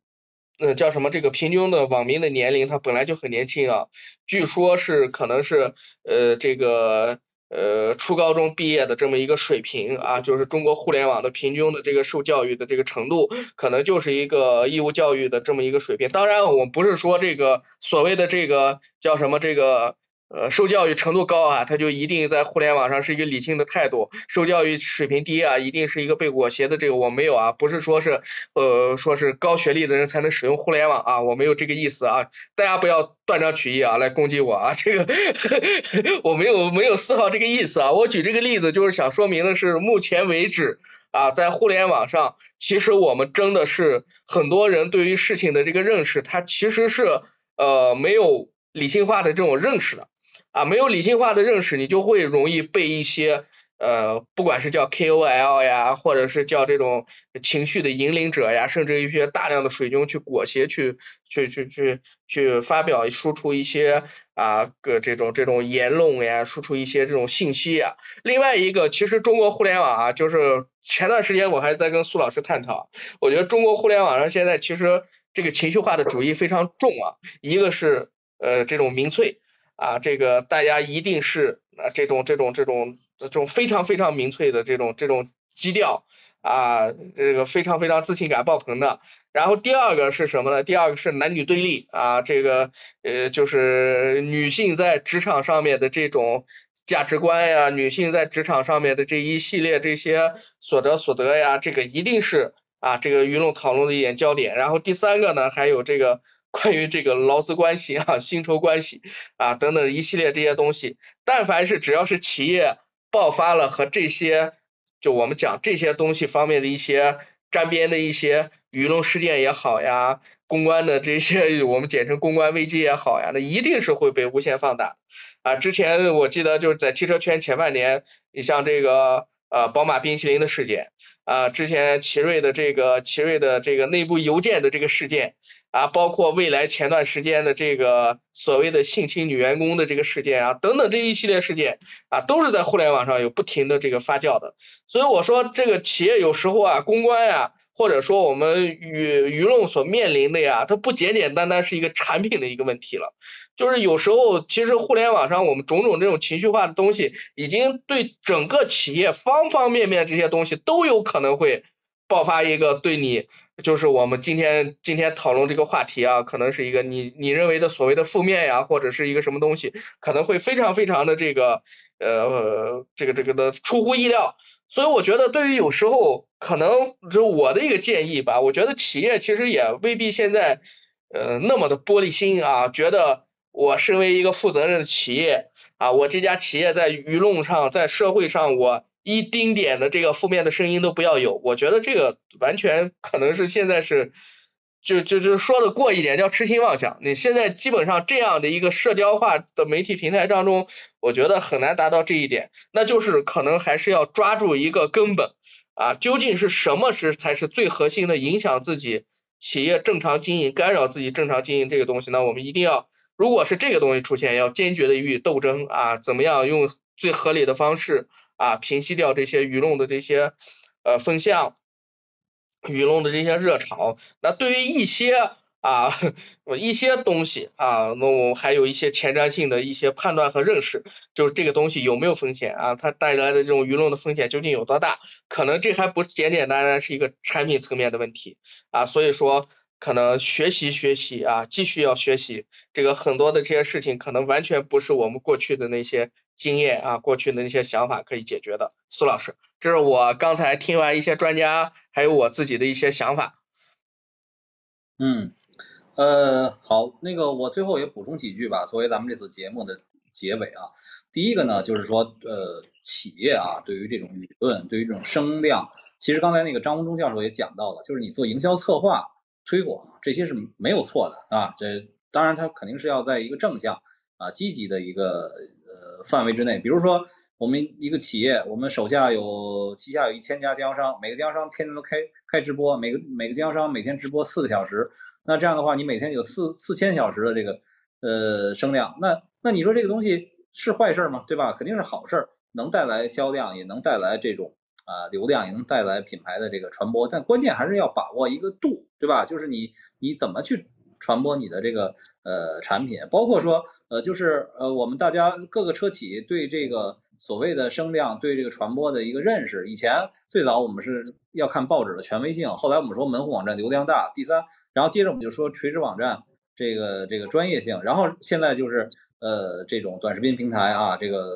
呃，叫什么？这个平均的网民的年龄，它本来就很年轻啊，据说是可能是呃这个。呃，初高中毕业的这么一个水平啊，就是中国互联网的平均的这个受教育的这个程度，可能就是一个义务教育的这么一个水平。当然，我不是说这个所谓的这个叫什么这个。呃，受教育程度高啊，他就一定在互联网上是一个理性的态度；受教育水平低啊，一定是一个被裹挟的。这个我没有啊，不是说是呃说是高学历的人才能使用互联网啊，我没有这个意思啊，大家不要断章取义啊来攻击我啊，这个 [laughs] 我没有没有丝毫这个意思啊。我举这个例子就是想说明的是，目前为止啊，在互联网上，其实我们真的是很多人对于事情的这个认识，他其实是呃没有理性化的这种认识的。啊，没有理性化的认识，你就会容易被一些呃，不管是叫 KOL 呀，或者是叫这种情绪的引领者呀，甚至一些大量的水军去裹挟，去去去去去发表、输出一些啊个这种这种言论呀，输出一些这种信息呀。另外一个，其实中国互联网啊，就是前段时间我还在跟苏老师探讨，我觉得中国互联网上现在其实这个情绪化的主义非常重啊，一个是呃这种民粹。啊，这个大家一定是啊，这种这种这种这种非常非常民粹的这种这种基调啊，这个非常非常自信感爆棚的。然后第二个是什么呢？第二个是男女对立啊，这个呃就是女性在职场上面的这种价值观呀，女性在职场上面的这一系列这些所得所得呀，这个一定是啊这个舆论讨论的一点焦点。然后第三个呢，还有这个关于这个劳资关系啊、薪酬关系啊等等一系列这些东西，但凡是只要是企业爆发了和这些就我们讲这些东西方面的一些沾边的一些舆论事件也好呀。公关的这些，[laughs] 我们简称公关危机也好呀，那一定是会被无限放大啊！之前我记得就是在汽车圈前半年，你像这个呃宝马冰淇淋的事件啊，之前奇瑞的这个奇瑞的这个内部邮件的这个事件啊，包括未来前段时间的这个所谓的性侵女员工的这个事件啊，等等这一系列事件啊，都是在互联网上有不停的这个发酵的。所以我说这个企业有时候啊，公关呀。或者说我们舆舆论所面临的呀，它不简简单单是一个产品的一个问题了，就是有时候其实互联网上我们种种这种情绪化的东西，已经对整个企业方方面面这些东西都有可能会爆发一个对你，就是我们今天今天讨论这个话题啊，可能是一个你你认为的所谓的负面呀，或者是一个什么东西，可能会非常非常的这个呃这个这个的出乎意料。所以我觉得，对于有时候可能就我的一个建议吧，我觉得企业其实也未必现在呃那么的玻璃心啊，觉得我身为一个负责任的企业啊，我这家企业在舆论上、在社会上，我一丁点的这个负面的声音都不要有。我觉得这个完全可能是现在是。就就就说的过一点叫痴心妄想。你现在基本上这样的一个社交化的媒体平台当中，我觉得很难达到这一点。那就是可能还是要抓住一个根本啊，究竟是什么是才是最核心的影响自己企业正常经营、干扰自己正常经营这个东西呢？我们一定要，如果是这个东西出现，要坚决的予以斗争啊，怎么样用最合理的方式啊，平息掉这些舆论的这些呃风向。舆论的这些热潮，那对于一些啊 [laughs] 一些东西啊，那我还有一些前瞻性的一些判断和认识，就是这个东西有没有风险啊？它带来的这种舆论的风险究竟有多大？可能这还不简简单单是一个产品层面的问题啊，所以说可能学习学习啊，继续要学习这个很多的这些事情，可能完全不是我们过去的那些经验啊，过去的那些想法可以解决的。苏老师。这是我刚才听完一些专家，还有我自己的一些想法。嗯，呃，好，那个我最后也补充几句吧，作为咱们这次节目的结尾啊。第一个呢，就是说，呃，企业啊，对于这种舆论，对于这种声量，其实刚才那个张文忠教授也讲到了，就是你做营销策划、推广这些是没有错的啊。这当然它肯定是要在一个正向啊、积极的一个呃范围之内，比如说。我们一个企业，我们手下有旗下有一千家经销商，每个经销商天天都开开直播，每个每个经销商每天直播四个小时，那这样的话，你每天有四四千小时的这个呃声量，那那你说这个东西是坏事吗？对吧？肯定是好事，能带来销量，也能带来这种啊流量，也能带来品牌的这个传播，但关键还是要把握一个度，对吧？就是你你怎么去传播你的这个呃产品，包括说呃就是呃我们大家各个车企对这个。所谓的声量对这个传播的一个认识，以前最早我们是要看报纸的权威性，后来我们说门户网站流量大，第三，然后接着我们就说垂直网站这个这个专业性，然后现在就是呃这种短视频平台啊，这个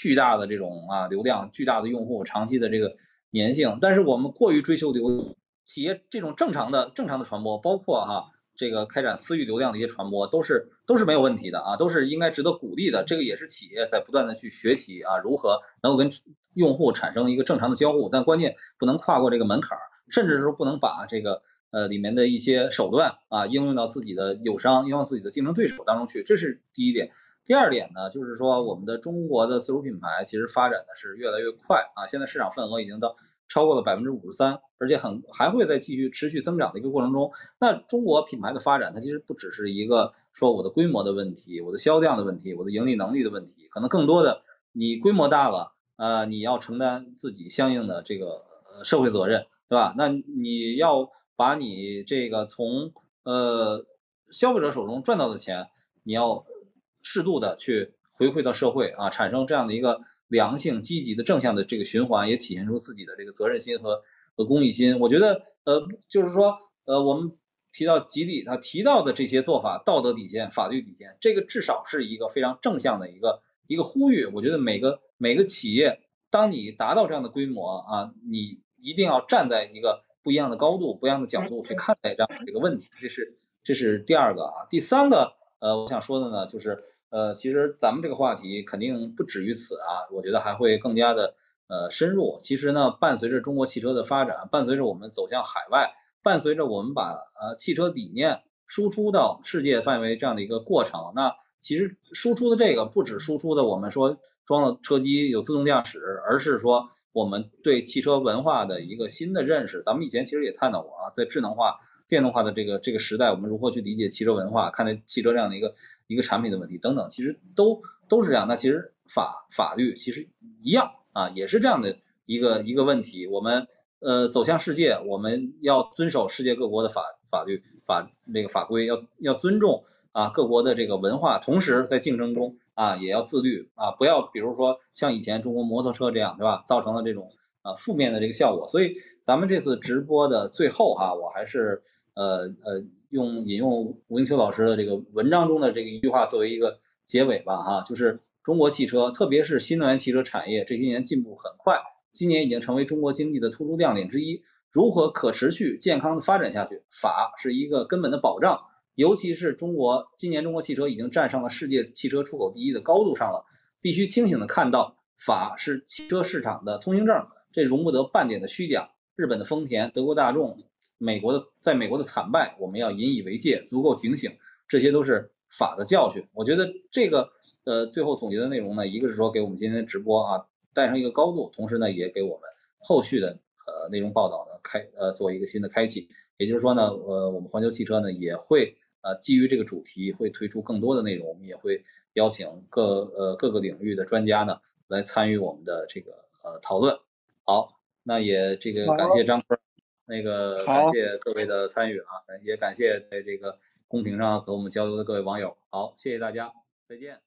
巨大的这种啊流量，巨大的用户，长期的这个粘性，但是我们过于追求流企业这种正常的正常的传播，包括哈。这个开展私域流量的一些传播都是都是没有问题的啊，都是应该值得鼓励的。这个也是企业在不断的去学习啊，如何能够跟用户产生一个正常的交互，但关键不能跨过这个门槛，甚至是说不能把这个呃里面的一些手段啊应用到自己的友商、应用到自己的竞争对手当中去。这是第一点。第二点呢，就是说我们的中国的自主品牌其实发展的是越来越快啊，现在市场份额已经到。超过了百分之五十三，而且很还会在继续持续增长的一个过程中。那中国品牌的发展，它其实不只是一个说我的规模的问题，我的销量的问题，我的盈利能力的问题，可能更多的你规模大了，呃，你要承担自己相应的这个社会责任，对吧？那你要把你这个从呃消费者手中赚到的钱，你要适度的去回馈到社会啊，产生这样的一个。良性、积极的、正向的这个循环，也体现出自己的这个责任心和和公益心。我觉得，呃，就是说，呃，我们提到吉利，他提到的这些做法，道德底线、法律底线，这个至少是一个非常正向的一个一个呼吁，我觉得每个每个企业，当你达到这样的规模啊，你一定要站在一个不一样的高度、不一样的角度去看待这样的这个问题，这是这是第二个啊，第三个呃，我想说的呢，就是呃，其实咱们这个话题肯定不止于此啊，我觉得还会更加的呃深入。其实呢，伴随着中国汽车的发展，伴随着我们走向海外，伴随着我们把呃汽车理念输出到世界范围这样的一个过程，那其实输出的这个不止输出的我们说装了车机有自动驾驶，而是说我们对汽车文化的一个新的认识。咱们以前其实也探讨过啊，在智能化、电动化的这个这个时代，我们如何去理解汽车文化，看待汽车这样的一个一个产品的问题等等，其实都都是这样。那其实法法律其实一样啊，也是这样的一个一个问题。我们呃走向世界，我们要遵守世界各国的法法律法这个法规，要要尊重啊各国的这个文化，同时在竞争中啊也要自律啊，不要比如说像以前中国摩托车这样，对吧？造成了这种啊负面的这个效果。所以咱们这次直播的最后哈，我还是呃呃用引用吴英秋老师的这个文章中的这个一句话作为一个结尾吧哈，就是中国汽车，特别是新能源汽车产业这些年进步很快。今年已经成为中国经济的突出亮点之一。如何可持续健康的发展下去，法是一个根本的保障。尤其是中国今年中国汽车已经站上了世界汽车出口第一的高度上了，必须清醒的看到，法是汽车市场的通行证，这容不得半点的虚假。日本的丰田、德国大众、美国的在美国的惨败，我们要引以为戒，足够警醒。这些都是法的教训。我觉得这个呃最后总结的内容呢，一个是说给我们今天的直播啊。带上一个高度，同时呢，也给我们后续的呃内容报道呢开呃做一个新的开启。也就是说呢，呃，我们环球汽车呢也会呃基于这个主题会推出更多的内容，我们也会邀请各呃各个领域的专家呢来参与我们的这个呃讨论。好，那也这个感谢张坤，那个感谢各位的参与啊，也感谢在这个公屏上和我们交流的各位网友。好，谢谢大家，再见。